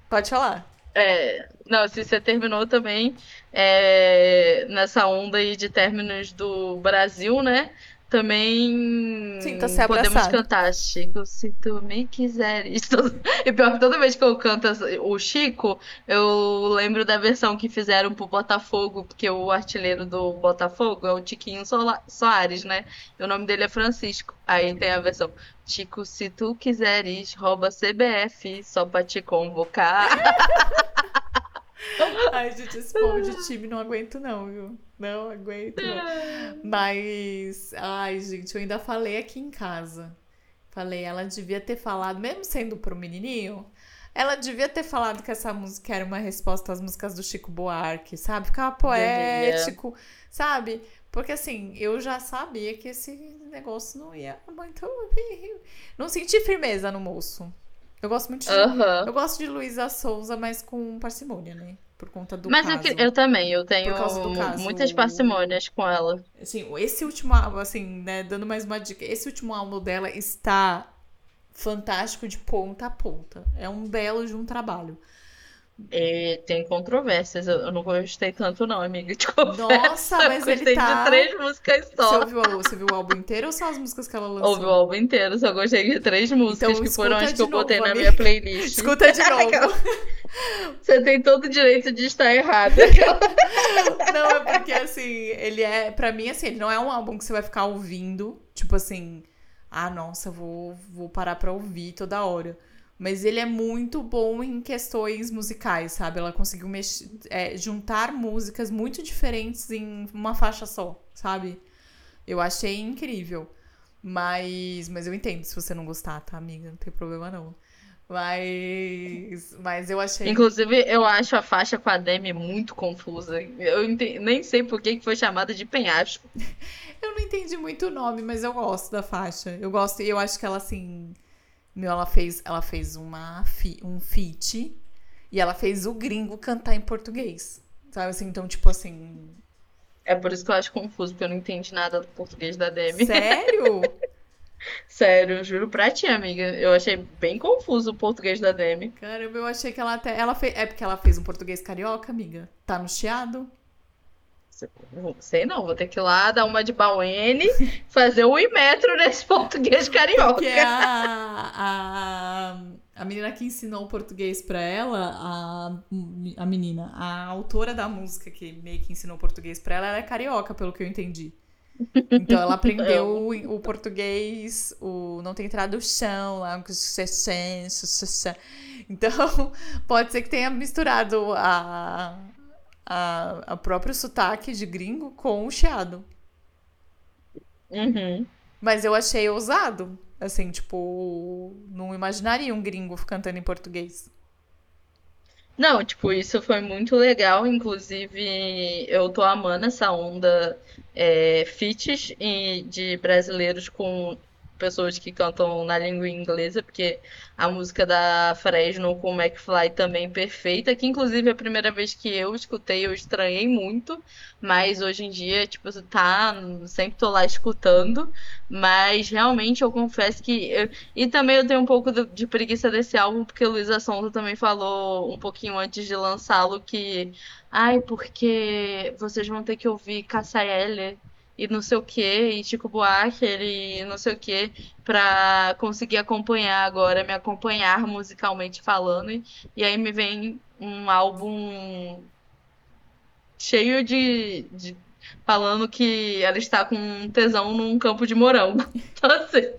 [SPEAKER 2] Pode falar.
[SPEAKER 1] É, não, se você terminou também é, nessa onda aí de términos do Brasil, né? Também
[SPEAKER 2] Sinta-se
[SPEAKER 1] podemos
[SPEAKER 2] abraçado.
[SPEAKER 1] cantar Chico, se tu me quiseres. E pior que toda vez que eu canto o Chico, eu lembro da versão que fizeram pro Botafogo, porque o artilheiro do Botafogo é o Tiquinho Sola- Soares, né? E o nome dele é Francisco. Aí tem a versão Chico, se tu quiseres, rouba CBF só pra te convocar.
[SPEAKER 2] Ai, gente, esse povo de time não aguento, não, viu? Não aguento. Mas, ai, gente, eu ainda falei aqui em casa. Falei, ela devia ter falado, mesmo sendo pro menininho, ela devia ter falado que essa música era uma resposta às músicas do Chico Buarque, sabe? Ficava poético, sabe? Porque assim, eu já sabia que esse negócio não ia muito. Não senti firmeza no moço. Eu gosto muito de. Eu gosto de Luísa Souza, mas com parcimônia, né? Por conta do
[SPEAKER 1] Mas eu,
[SPEAKER 2] caso.
[SPEAKER 1] que- eu também, eu tenho
[SPEAKER 2] caso.
[SPEAKER 1] muitas parcimônias com ela.
[SPEAKER 2] Assim, esse último álbum, assim, né, dando mais uma dica, esse último álbum dela está fantástico de ponta a ponta. É um belo de um trabalho.
[SPEAKER 1] E tem controvérsias, eu não gostei tanto não, amiga, te confesso.
[SPEAKER 2] Nossa, mas
[SPEAKER 1] eu
[SPEAKER 2] ele
[SPEAKER 1] gostei
[SPEAKER 2] tá-
[SPEAKER 1] de três músicas
[SPEAKER 2] Você
[SPEAKER 1] só.
[SPEAKER 2] ouviu, você viu o álbum inteiro ou só as músicas que ela lançou?
[SPEAKER 1] Ouvi o álbum inteiro, só gostei de três músicas
[SPEAKER 2] Então
[SPEAKER 1] que foram as que
[SPEAKER 2] de
[SPEAKER 1] eu botei
[SPEAKER 2] novo,
[SPEAKER 1] na
[SPEAKER 2] amiga.
[SPEAKER 1] minha playlist.
[SPEAKER 2] Escuta de novo.
[SPEAKER 1] Você tem todo o direito de estar errada.
[SPEAKER 2] Não, é porque assim, ele é, Pra mim, assim, ele não é um álbum que você vai ficar ouvindo, tipo assim, ah, nossa, vou, vou parar pra ouvir toda hora. Mas ele é muito bom em questões musicais, sabe? Ela conseguiu mex- é, juntar músicas muito diferentes em uma faixa só, sabe? Eu achei incrível. Mas, mas eu entendo se você não gostar, tá, amiga? Não tem problema não. Mas, mas eu achei.
[SPEAKER 1] Inclusive, eu acho a faixa com a Demi muito confusa. Eu ente- nem sei por que foi chamada de penhasco.
[SPEAKER 2] Eu não entendi muito o nome, mas eu gosto da faixa. Eu gosto, e eu acho que ela assim, meu, ela fez, ela fez uma fi- um feat e ela fez o gringo cantar em português. Sabe assim, então tipo assim,
[SPEAKER 1] É por isso que eu acho confuso, porque eu não entendi nada do português da Demi.
[SPEAKER 2] sério?
[SPEAKER 1] Sério, eu juro pra ti, amiga. Eu achei bem confuso o português da Demi.
[SPEAKER 2] Caramba, eu achei que ela até ela fez, é porque ela fez um português carioca, amiga. Tá no chiado?
[SPEAKER 1] Não sei não, vou ter que ir lá dar uma de Bauene, fazer o Imetro nesse português carioca.
[SPEAKER 2] Porque a, a, a menina que ensinou o português pra ela, a, a menina, a autora da música que meio que ensinou o português pra ela, ela é carioca, pelo que eu entendi. Então ela aprendeu o, o português, o não tem tradução lá. Então pode ser que tenha misturado a, a, a próprio sotaque de gringo com o chiado.
[SPEAKER 1] Uhum.
[SPEAKER 2] Mas eu achei ousado. Assim, tipo, não imaginaria um gringo cantando em português.
[SPEAKER 1] Não, tipo, isso foi muito legal. Inclusive, eu tô amando essa onda é, feats e de brasileiros com pessoas que cantam na língua inglesa, porque a música da Fresno com o McFly também é perfeita, que inclusive a primeira vez que eu escutei eu estranhei muito, mas hoje em dia, tipo, tá, sempre tô lá escutando, mas realmente eu confesso que eu- e também eu tenho um pouco de preguiça desse álbum, porque Luísa Sonza também falou um pouquinho antes de lançá-lo que, ai, porque vocês vão ter que ouvir Eller e não sei o que, e Chico Buarque e não sei o que, pra conseguir acompanhar agora, me acompanhar musicalmente falando. E, e aí me vem um álbum cheio de, de falando que ela está com um tesão num campo de morango. Então, assim,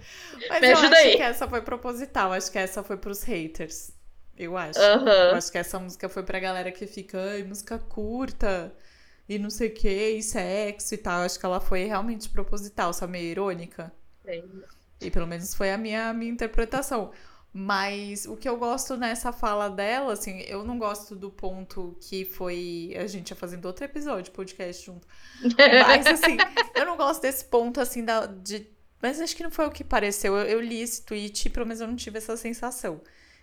[SPEAKER 2] Mas
[SPEAKER 1] Me
[SPEAKER 2] eu
[SPEAKER 1] ajuda
[SPEAKER 2] acho
[SPEAKER 1] aí.
[SPEAKER 2] que essa foi proposital. Acho que essa foi pros haters. Eu acho.
[SPEAKER 1] aham.
[SPEAKER 2] Eu acho que essa música foi pra galera que fica, ai, música curta e não sei o que, e sexo e tal. Acho que ela foi realmente proposital, sabe? Meio irônica. E pelo menos foi a minha, minha interpretação. Mas o que eu gosto nessa fala dela, assim, eu não gosto do ponto que foi. A gente ia fazendo outro episódio, podcast junto. Mas, assim, eu não gosto desse ponto, assim, da, de. Mas acho que não foi o que pareceu. Eu, eu li esse tweet e pelo menos eu não tive essa sensação.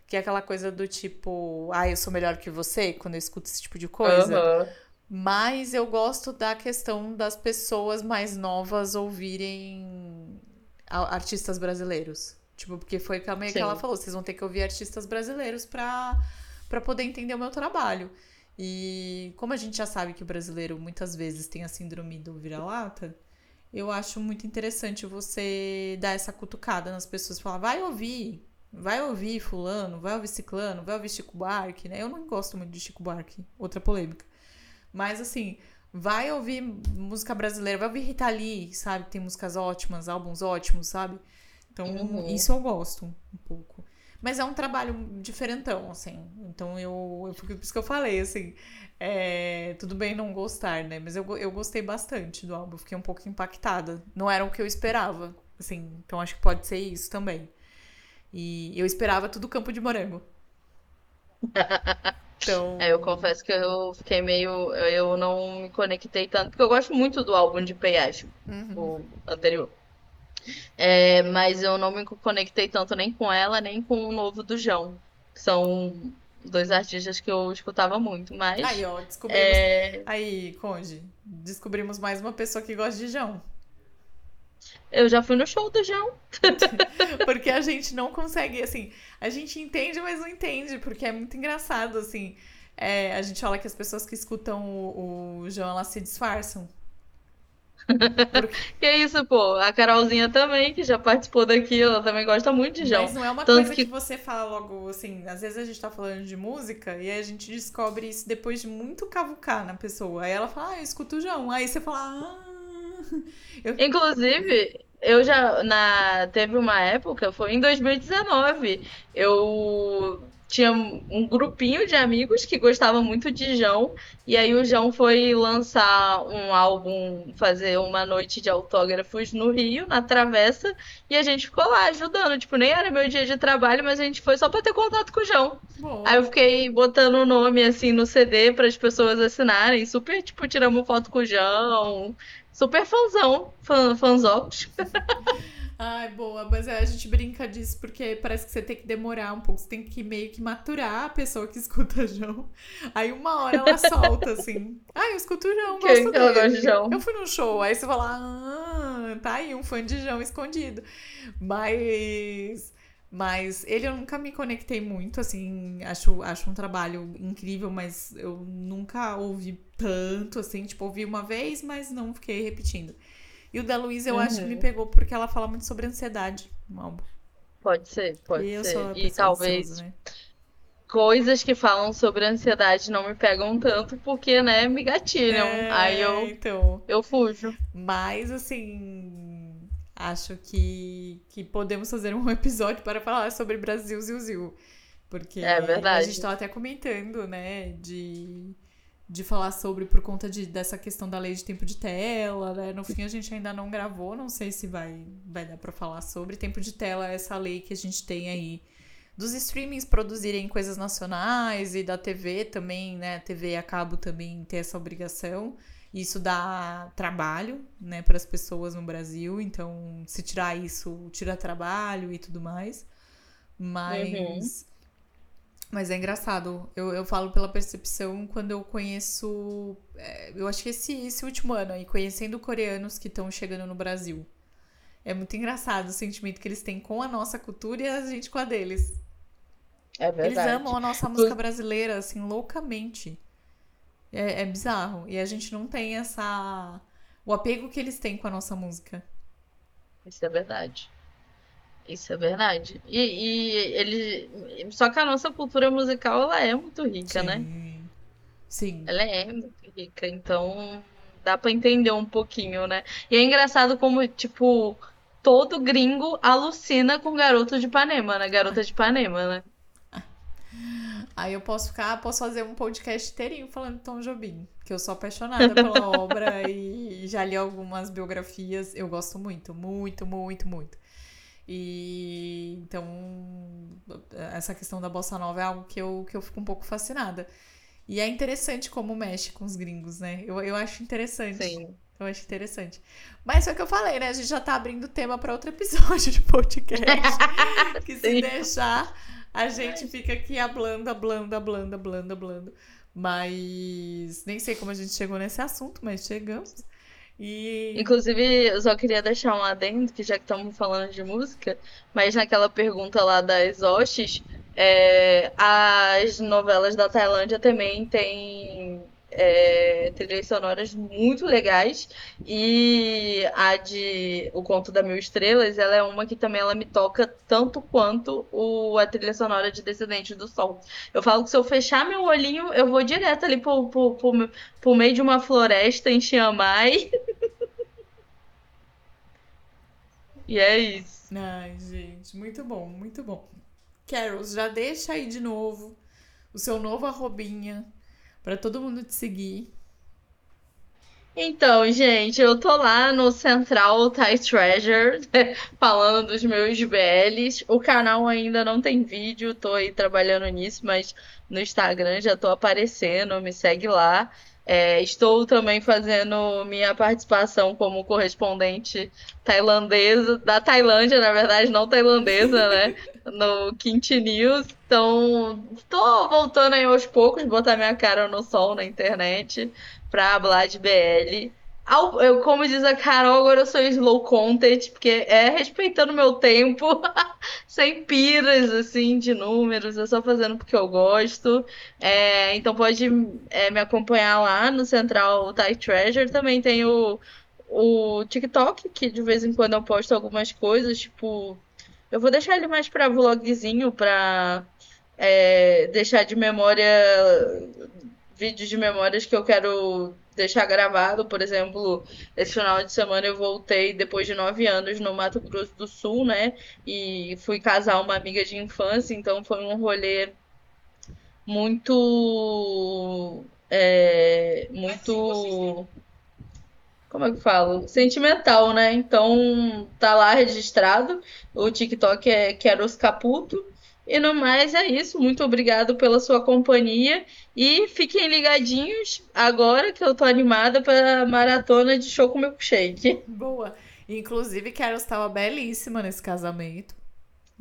[SPEAKER 2] Que é aquela coisa do tipo, ah, eu sou melhor que você, quando eu escuto esse tipo de coisa.
[SPEAKER 1] Aham.
[SPEAKER 2] Mas eu gosto da questão das pessoas mais novas ouvirem artistas brasileiros. Tipo, porque foi meio que ela falou, vocês vão ter que ouvir artistas brasileiros pra, pra poder entender o meu trabalho. E como a gente já sabe que o brasileiro muitas vezes tem a síndrome do vira-lata, eu acho muito interessante você dar essa cutucada nas pessoas, falar, vai ouvir, vai ouvir fulano, vai ouvir ciclano, vai ouvir Chico Buarque, né? Eu não gosto muito de Chico Buarque, outra polêmica. Mas assim, vai ouvir música brasileira, vai ouvir Rita Lee, sabe? Tem músicas ótimas, álbuns ótimos, sabe? Então,
[SPEAKER 1] Uhum.
[SPEAKER 2] isso eu gosto um pouco. Mas é um trabalho diferentão, assim. Então, eu, eu por isso que eu falei, assim, é, tudo bem não gostar, né? Mas eu, eu gostei bastante do álbum, fiquei um pouco impactada. Não era o que eu esperava, assim. Então, acho que pode ser isso também. E eu esperava tudo campo de morango. Então,
[SPEAKER 1] É, eu confesso que eu fiquei meio. Eu não me conectei tanto, porque eu gosto muito do álbum de Penhasco,
[SPEAKER 2] uhum.
[SPEAKER 1] o anterior. É, mas eu não me conectei tanto nem com ela, nem com o novo do João. São dois artistas que eu escutava muito, mas.
[SPEAKER 2] Aí, ó, descobrimos.
[SPEAKER 1] é,
[SPEAKER 2] Aí, Conde, descobrimos mais uma pessoa que gosta de João.
[SPEAKER 1] Eu já fui no show do João.
[SPEAKER 2] Porque a gente não consegue, assim, a gente entende, mas não entende, porque é muito engraçado, assim. É, a gente fala que as pessoas que escutam o, o João, elas se disfarçam.
[SPEAKER 1] Que isso, pô? A Carolzinha também, que já participou daqui, ela também gosta muito de João.
[SPEAKER 2] Mas não é uma
[SPEAKER 1] Tanto
[SPEAKER 2] coisa que...
[SPEAKER 1] que-
[SPEAKER 2] você fala logo, assim, às vezes a gente tá falando de música e a gente descobre isso depois de muito cavucar na pessoa. Aí ela fala, ah, eu escuto o João. Aí você fala, ah. Eu...
[SPEAKER 1] Inclusive, eu já na teve uma época, foi em 2019, eu tinha um grupinho de amigos que gostava muito de João, e aí o João foi lançar um álbum, fazer uma noite de autógrafos no Rio, na Travessa, e a gente ficou lá ajudando. Tipo, nem era meu dia de trabalho, mas a gente foi só pra ter contato com o João. Aí eu fiquei botando o nome assim no CD para as pessoas assinarem, super, tipo, tiramos foto com o João. Super fãzão, fã, fãzocos.
[SPEAKER 2] Ai, boa, mas é, a gente brinca disso porque parece que você tem que demorar um pouco, você tem que meio que maturar a pessoa que escuta João. Aí uma hora ela solta assim. Ah, eu escuto João, gosto Quem dele. Gosta de João? Eu fui num show, aí você lá, ah, tá aí um fã de João escondido. Mas mas ele eu nunca me conectei muito, assim, acho, acho um trabalho incrível, mas eu nunca ouvi tanto, assim, tipo, ouvi uma vez, mas não fiquei repetindo. E o da Luísa eu uhum. acho que me uhum. pegou porque ela fala muito sobre ansiedade no álbum.
[SPEAKER 1] Pode ser, pode e ser. e talvez ansiosa, né? coisas que falam sobre ansiedade não me pegam tanto porque, né, me gatilham. É, Aí eu, então... eu fujo.
[SPEAKER 2] Mas, assim, acho que, que podemos fazer um episódio para falar sobre Brasil Zil Zil. Porque
[SPEAKER 1] é verdade.
[SPEAKER 2] a gente estava até comentando, né, de de falar sobre por conta de, dessa questão da lei de tempo de tela, né? No fim a gente ainda não gravou, não sei se vai, vai dar para falar sobre tempo de tela, essa lei que a gente tem aí dos streamings produzirem coisas nacionais e da TV também, né? TV a cabo também ter essa obrigação. Isso dá trabalho, né, para as pessoas no Brasil. Então, se tirar isso, tira trabalho e tudo mais. Mas uhum. Mas é engraçado. Eu, eu falo pela percepção quando eu conheço. É, eu acho que esse, esse último ano aí, conhecendo coreanos que estão chegando no Brasil. É muito engraçado o sentimento que eles têm com a nossa cultura e a gente com a deles.
[SPEAKER 1] É verdade.
[SPEAKER 2] Eles amam a nossa música brasileira, assim, loucamente. É, é bizarro. E a gente não tem essa. O apego que eles têm com a nossa música.
[SPEAKER 1] Isso é verdade. Isso é verdade. E, e ele. Só que a nossa cultura musical ela é muito rica, né? Sim.
[SPEAKER 2] né? Sim.
[SPEAKER 1] Ela é muito rica, então dá para entender um pouquinho, né? E é engraçado como, tipo, todo gringo alucina com Garoto de Ipanema, né? Garota de Ipanema, né?
[SPEAKER 2] Aí eu posso ficar, posso fazer um podcast inteirinho falando de Tom Jobim, que eu sou apaixonada pela obra e já li algumas biografias. Eu gosto muito, muito, muito, muito. E então essa questão da bossa nova é algo que eu, que eu fico um pouco fascinada. E é interessante como mexe com os gringos, né? Eu, eu acho interessante.
[SPEAKER 1] Sim.
[SPEAKER 2] Eu acho interessante. Mas foi o que eu falei, né? A gente já tá abrindo tema para outro episódio de podcast. que se deixar, a gente fica aqui ablando, ablando, ablando, ablando, ablando. Mas nem sei como a gente chegou nesse assunto, mas chegamos. E...
[SPEAKER 1] Inclusive, eu só queria deixar um adendo, que já que estamos falando de música, mas naquela pergunta lá das hostes, é, as novelas da Tailândia também têm é, trilhas sonoras muito legais e a de O Conto da Mil Estrelas, ela é uma que também ela me toca tanto quanto o, a trilha sonora de Descendentes do Sol. Eu falo que se eu fechar meu olhinho, eu vou direto ali pro, meio de uma floresta em e é isso.
[SPEAKER 2] Ai, gente, muito bom, muito bom. Carol, já deixa aí de novo o seu novo arrobinha para todo mundo te seguir.
[SPEAKER 1] Então, gente, eu tô lá no Central Thai Treasure, falando dos meus BLs. O canal ainda não tem vídeo, tô aí trabalhando nisso, mas no Instagram já tô aparecendo, me segue lá. É, estou também fazendo minha participação como correspondente tailandesa, da Tailândia, na verdade, não tailandesa, né? No Quint News. Então, estou voltando aí aos poucos, botar minha cara no sol na internet pra falar de BL. Eu, como diz a Carol, agora eu sou slow content, porque é respeitando meu tempo, sem piras, assim, de números, é só fazendo porque eu gosto. É, então pode é, me acompanhar lá no Central Thai Treasure. Também tem o, o TikTok, que de vez em quando eu posto algumas coisas, tipo... Eu vou deixar ele mais pra vlogzinho, pra é, deixar de memória... Vídeos de memórias que eu quero deixar gravado. Por exemplo, esse final de semana eu voltei depois de nove anos no Mato Grosso do Sul, né? E fui casar uma amiga de infância, então foi um rolê muito. É, muito. Como é que eu falo? Sentimental, né? Então tá lá registrado. O TikTok é Queros Caputo. E no mais é isso. Muito obrigado pela sua companhia. E fiquem ligadinhos agora que eu tô animada para maratona de show com milkshake.
[SPEAKER 2] Boa. Inclusive, Carol estava belíssima nesse casamento.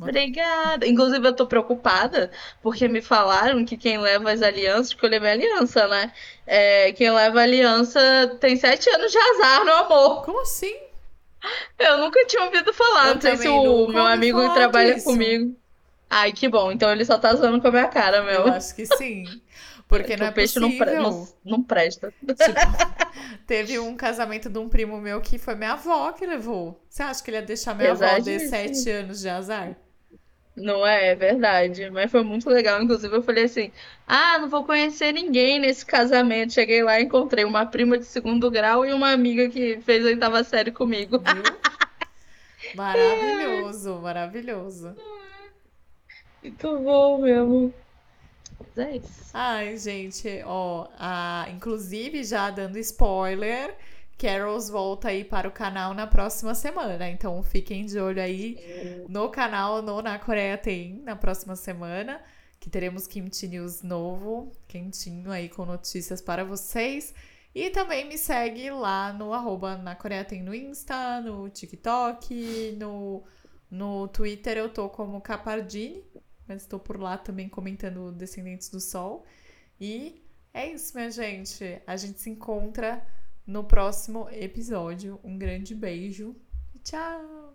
[SPEAKER 1] Obrigada. Inclusive, eu tô preocupada porque me falaram que quem leva as alianças, porque eu levei aliança, né? É, quem leva aliança tem sete anos de azar no amor.
[SPEAKER 2] Como assim?
[SPEAKER 1] Eu nunca tinha ouvido falar.
[SPEAKER 2] Eu
[SPEAKER 1] não sei se o meu amigo que trabalha
[SPEAKER 2] disso.
[SPEAKER 1] comigo. Ai, que bom. Então ele só tá zoando com a minha cara, meu.
[SPEAKER 2] Eu acho que sim. Porque não
[SPEAKER 1] o
[SPEAKER 2] é
[SPEAKER 1] peixe não, pre- não, não presta.
[SPEAKER 2] Tipo, teve um casamento de um primo meu que foi minha avó que levou. Você acha que ele ia deixar minha avó de sete anos de azar?
[SPEAKER 1] Não é, é verdade. Mas foi muito legal. Inclusive, eu falei assim: ah, não vou conhecer ninguém nesse casamento. Cheguei lá e encontrei uma prima de segundo grau e uma amiga que fez a oitava série comigo.
[SPEAKER 2] Viu? Maravilhoso, maravilhoso.
[SPEAKER 1] Muito bom mesmo. Mas é isso.
[SPEAKER 2] Ai, gente, ó, a, inclusive já dando spoiler, Carols volta aí para o canal na próxima semana. Então fiquem de olho aí no canal no Na Coreia Tem na próxima semana, que teremos Kimchi News novo, quentinho aí com notícias para vocês. E também me segue lá no arroba Na Coreia Tem no Insta, no TikTok, no, no Twitter eu tô como Capardini, mas estou por lá também comentando Descendentes do Sol. E é isso, minha gente. A gente se encontra no próximo episódio. Um grande beijo e tchau!